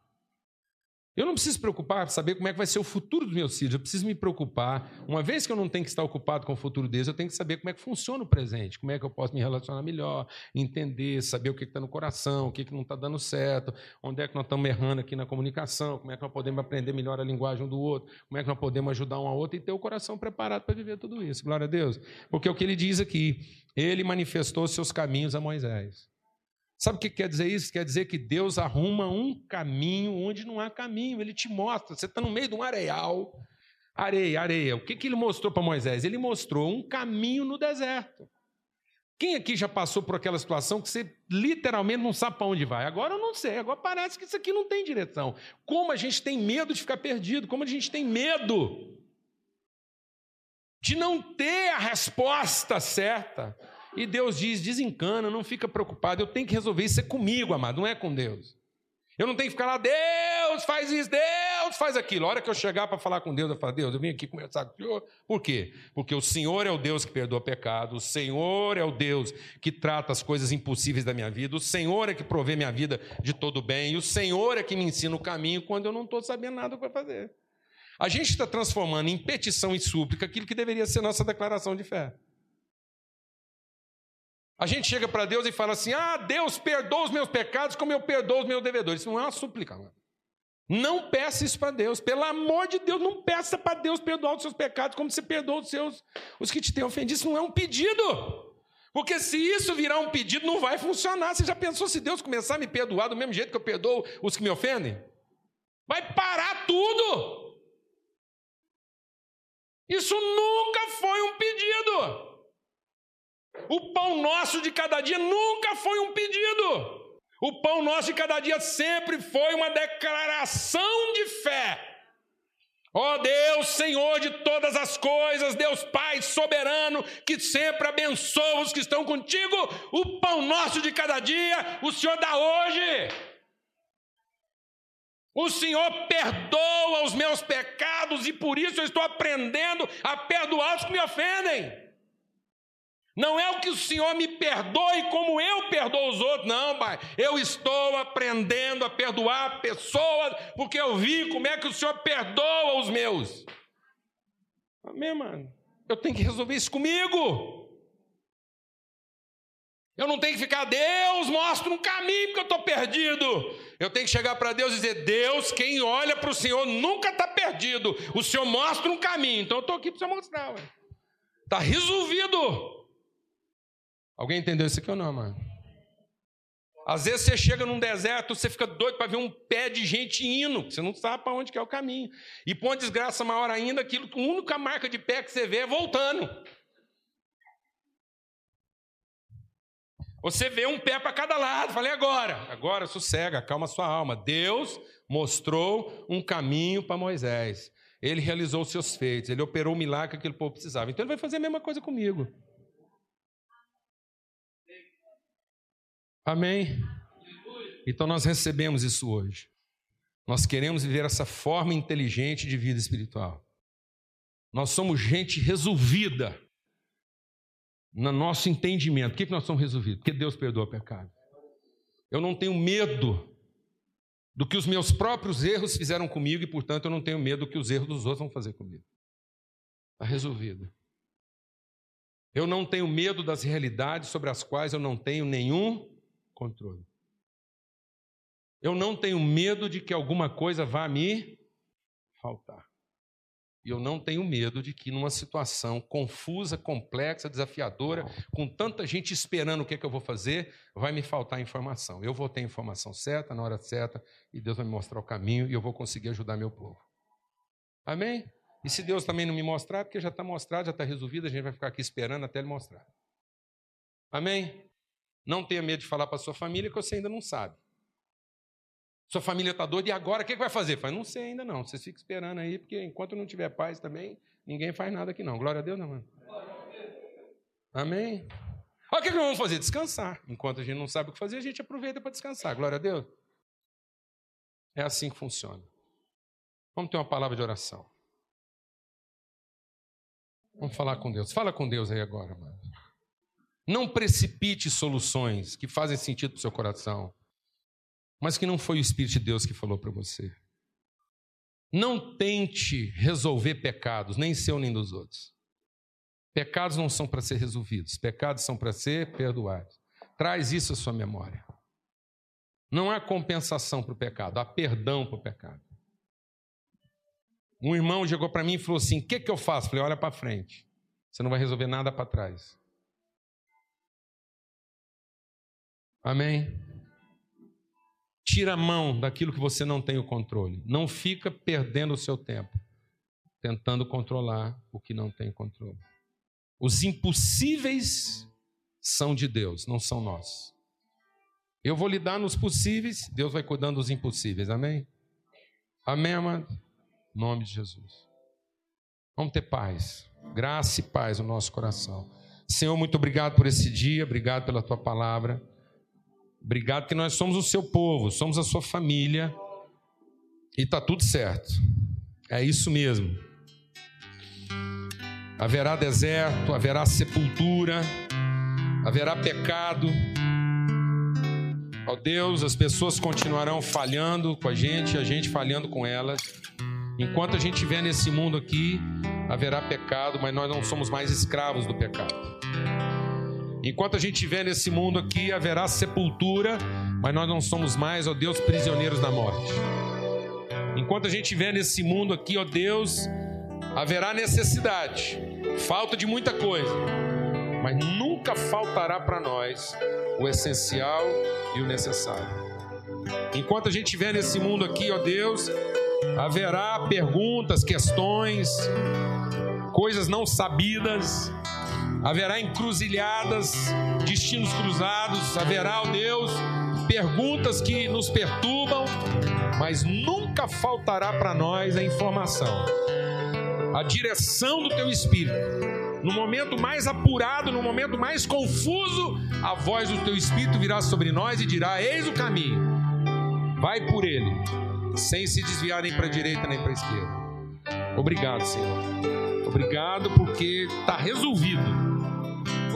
Eu não preciso preocupar saber como é que vai ser o futuro dos meus filhos. Eu preciso me preocupar. Uma vez que eu não tenho que estar ocupado com o futuro deles, eu tenho que saber como é que funciona o presente, como é que eu posso me relacionar melhor, entender, saber o que está no coração, o que, que não está dando certo, onde é que nós estamos errando aqui na comunicação, como é que nós podemos aprender melhor a linguagem um do outro, como é que nós podemos ajudar um ao outro e ter o coração preparado para viver tudo isso. Glória a Deus. Porque é o que ele diz aqui, ele manifestou seus caminhos a Moisés. Sabe o que quer dizer isso? Quer dizer que Deus arruma um caminho onde não há caminho. Ele te mostra. Você está no meio de um areal. Areia, areia. O que, que ele mostrou para Moisés? Ele mostrou um caminho no deserto. Quem aqui já passou por aquela situação que você literalmente não sabe para onde vai? Agora eu não sei, agora parece que isso aqui não tem direção. Como a gente tem medo de ficar perdido, como a gente tem medo de não ter a resposta certa. E Deus diz: desencana, não fica preocupado, eu tenho que resolver isso é comigo, amado, não é com Deus. Eu não tenho que ficar lá, Deus faz isso, Deus faz aquilo. A hora que eu chegar para falar com Deus, eu falo, Deus, eu vim aqui conversar com o Senhor. Por quê? Porque o Senhor é o Deus que perdoa pecado, o Senhor é o Deus que trata as coisas impossíveis da minha vida, o Senhor é que provê minha vida de todo bem, e o Senhor é que me ensina o caminho quando eu não estou sabendo nada o que fazer. A gente está transformando em petição e súplica aquilo que deveria ser nossa declaração de fé. A gente chega para Deus e fala assim: Ah, Deus perdoa os meus pecados como eu perdoo os meus devedores. Isso não é uma súplica. Mano. Não peça isso para Deus. Pelo amor de Deus, não peça para Deus perdoar os seus pecados como você perdoa os seus, os que te têm ofendido. Isso não é um pedido. Porque se isso virar um pedido, não vai funcionar. Você já pensou se Deus começar a me perdoar do mesmo jeito que eu perdoo os que me ofendem? Vai parar tudo. Isso nunca foi um pedido. O pão nosso de cada dia nunca foi um pedido. O pão nosso de cada dia sempre foi uma declaração de fé. Ó oh Deus, Senhor de todas as coisas, Deus Pai soberano, que sempre abençoa os que estão contigo, o pão nosso de cada dia, o Senhor dá hoje. O Senhor perdoa os meus pecados e por isso eu estou aprendendo a perdoar os que me ofendem. Não é o que o Senhor me perdoe como eu perdoo os outros, não, Pai. Eu estou aprendendo a perdoar pessoas, porque eu vi como é que o Senhor perdoa os meus. Amém, mano? Eu tenho que resolver isso comigo. Eu não tenho que ficar, Deus, mostra um caminho porque eu estou perdido. Eu tenho que chegar para Deus e dizer: Deus, quem olha para o Senhor nunca está perdido. O Senhor mostra um caminho. Então eu estou aqui para o Senhor mostrar. Está resolvido. Alguém entendeu isso aqui ou não, mano? Às vezes você chega num deserto, você fica doido para ver um pé de gente indo, você não sabe para onde que é o caminho. E por uma desgraça maior ainda, aquilo, a única marca de pé que você vê é voltando. Você vê um pé para cada lado. Falei agora. Agora sossega, calma sua alma. Deus mostrou um caminho para Moisés. Ele realizou os seus feitos. Ele operou o milagre que aquele povo precisava. Então ele vai fazer a mesma coisa comigo. Amém? Então nós recebemos isso hoje. Nós queremos viver essa forma inteligente de vida espiritual. Nós somos gente resolvida no nosso entendimento. Por que nós somos resolvidos? Porque Deus perdoa o pecado. Eu não tenho medo do que os meus próprios erros fizeram comigo e, portanto, eu não tenho medo do que os erros dos outros vão fazer comigo. Está resolvido. Eu não tenho medo das realidades sobre as quais eu não tenho nenhum controle. Eu não tenho medo de que alguma coisa vá me faltar. E eu não tenho medo de que numa situação confusa, complexa, desafiadora, com tanta gente esperando o que, é que eu vou fazer, vai me faltar informação. Eu vou ter a informação certa, na hora certa, e Deus vai me mostrar o caminho e eu vou conseguir ajudar meu povo. Amém? E se Deus também não me mostrar, porque já está mostrado, já está resolvido, a gente vai ficar aqui esperando até Ele mostrar. Amém? Não tenha medo de falar para sua família que você ainda não sabe. Sua família está doida, e agora o que, que vai fazer? Fala, não sei ainda não. Vocês ficam esperando aí, porque enquanto não tiver paz também, ninguém faz nada aqui não. Glória a Deus, não, mano. Amém? Olha o que, que nós vamos fazer? Descansar. Enquanto a gente não sabe o que fazer, a gente aproveita para descansar. Glória a Deus. É assim que funciona. Vamos ter uma palavra de oração. Vamos falar com Deus. Fala com Deus aí agora, mano. Não precipite soluções que fazem sentido para o seu coração mas que não foi o Espírito de Deus que falou para você. Não tente resolver pecados, nem seu nem dos outros. Pecados não são para ser resolvidos, pecados são para ser perdoados. Traz isso à sua memória. Não há compensação para o pecado, há perdão para o pecado. Um irmão chegou para mim e falou assim: O que, que eu faço? falei: Olha para frente. Você não vai resolver nada para trás. Amém? Tira a mão daquilo que você não tem o controle. Não fica perdendo o seu tempo tentando controlar o que não tem controle. Os impossíveis são de Deus, não são nossos. Eu vou lidar nos possíveis, Deus vai cuidando dos impossíveis. Amém? Amém, amado? Em nome de Jesus. Vamos ter paz, graça e paz no nosso coração. Senhor, muito obrigado por esse dia, obrigado pela tua palavra. Obrigado que nós somos o seu povo, somos a sua família e está tudo certo. É isso mesmo. Haverá deserto, haverá sepultura, haverá pecado. Ó oh Deus, as pessoas continuarão falhando com a gente, a gente falhando com elas. Enquanto a gente estiver nesse mundo aqui, haverá pecado, mas nós não somos mais escravos do pecado. Enquanto a gente estiver nesse mundo aqui, haverá sepultura, mas nós não somos mais, ó Deus, prisioneiros da morte. Enquanto a gente estiver nesse mundo aqui, ó Deus, haverá necessidade, falta de muita coisa, mas nunca faltará para nós o essencial e o necessário. Enquanto a gente estiver nesse mundo aqui, ó Deus, haverá perguntas, questões, coisas não sabidas, haverá encruzilhadas, destinos cruzados, haverá, ó Deus, perguntas que nos perturbam, mas nunca faltará para nós a informação, a direção do teu espírito. No momento mais apurado, no momento mais confuso, a voz do teu espírito virá sobre nós e dirá: Eis o caminho, vai por ele, sem se desviar nem para a direita nem para a esquerda. Obrigado, Senhor. Obrigado porque está resolvido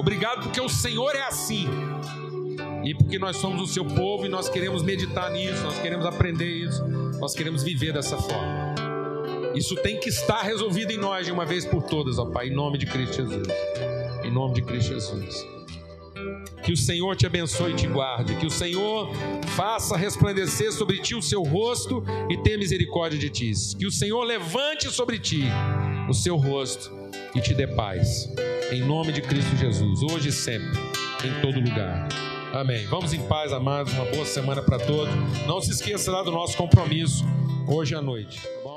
Obrigado porque o Senhor é assim. E porque nós somos o seu povo e nós queremos meditar nisso, nós queremos aprender isso, nós queremos viver dessa forma. Isso tem que estar resolvido em nós de uma vez por todas, ó Pai, em nome de Cristo Jesus. Em nome de Cristo Jesus. Que o Senhor te abençoe e te guarde. Que o Senhor faça resplandecer sobre ti o seu rosto e tenha misericórdia de ti. Que o Senhor levante sobre ti o seu rosto e te dê paz. Em nome de Cristo Jesus, hoje e sempre, em todo lugar. Amém. Vamos em paz, amados. Uma boa semana para todos. Não se esqueça lá do nosso compromisso hoje à noite. Tá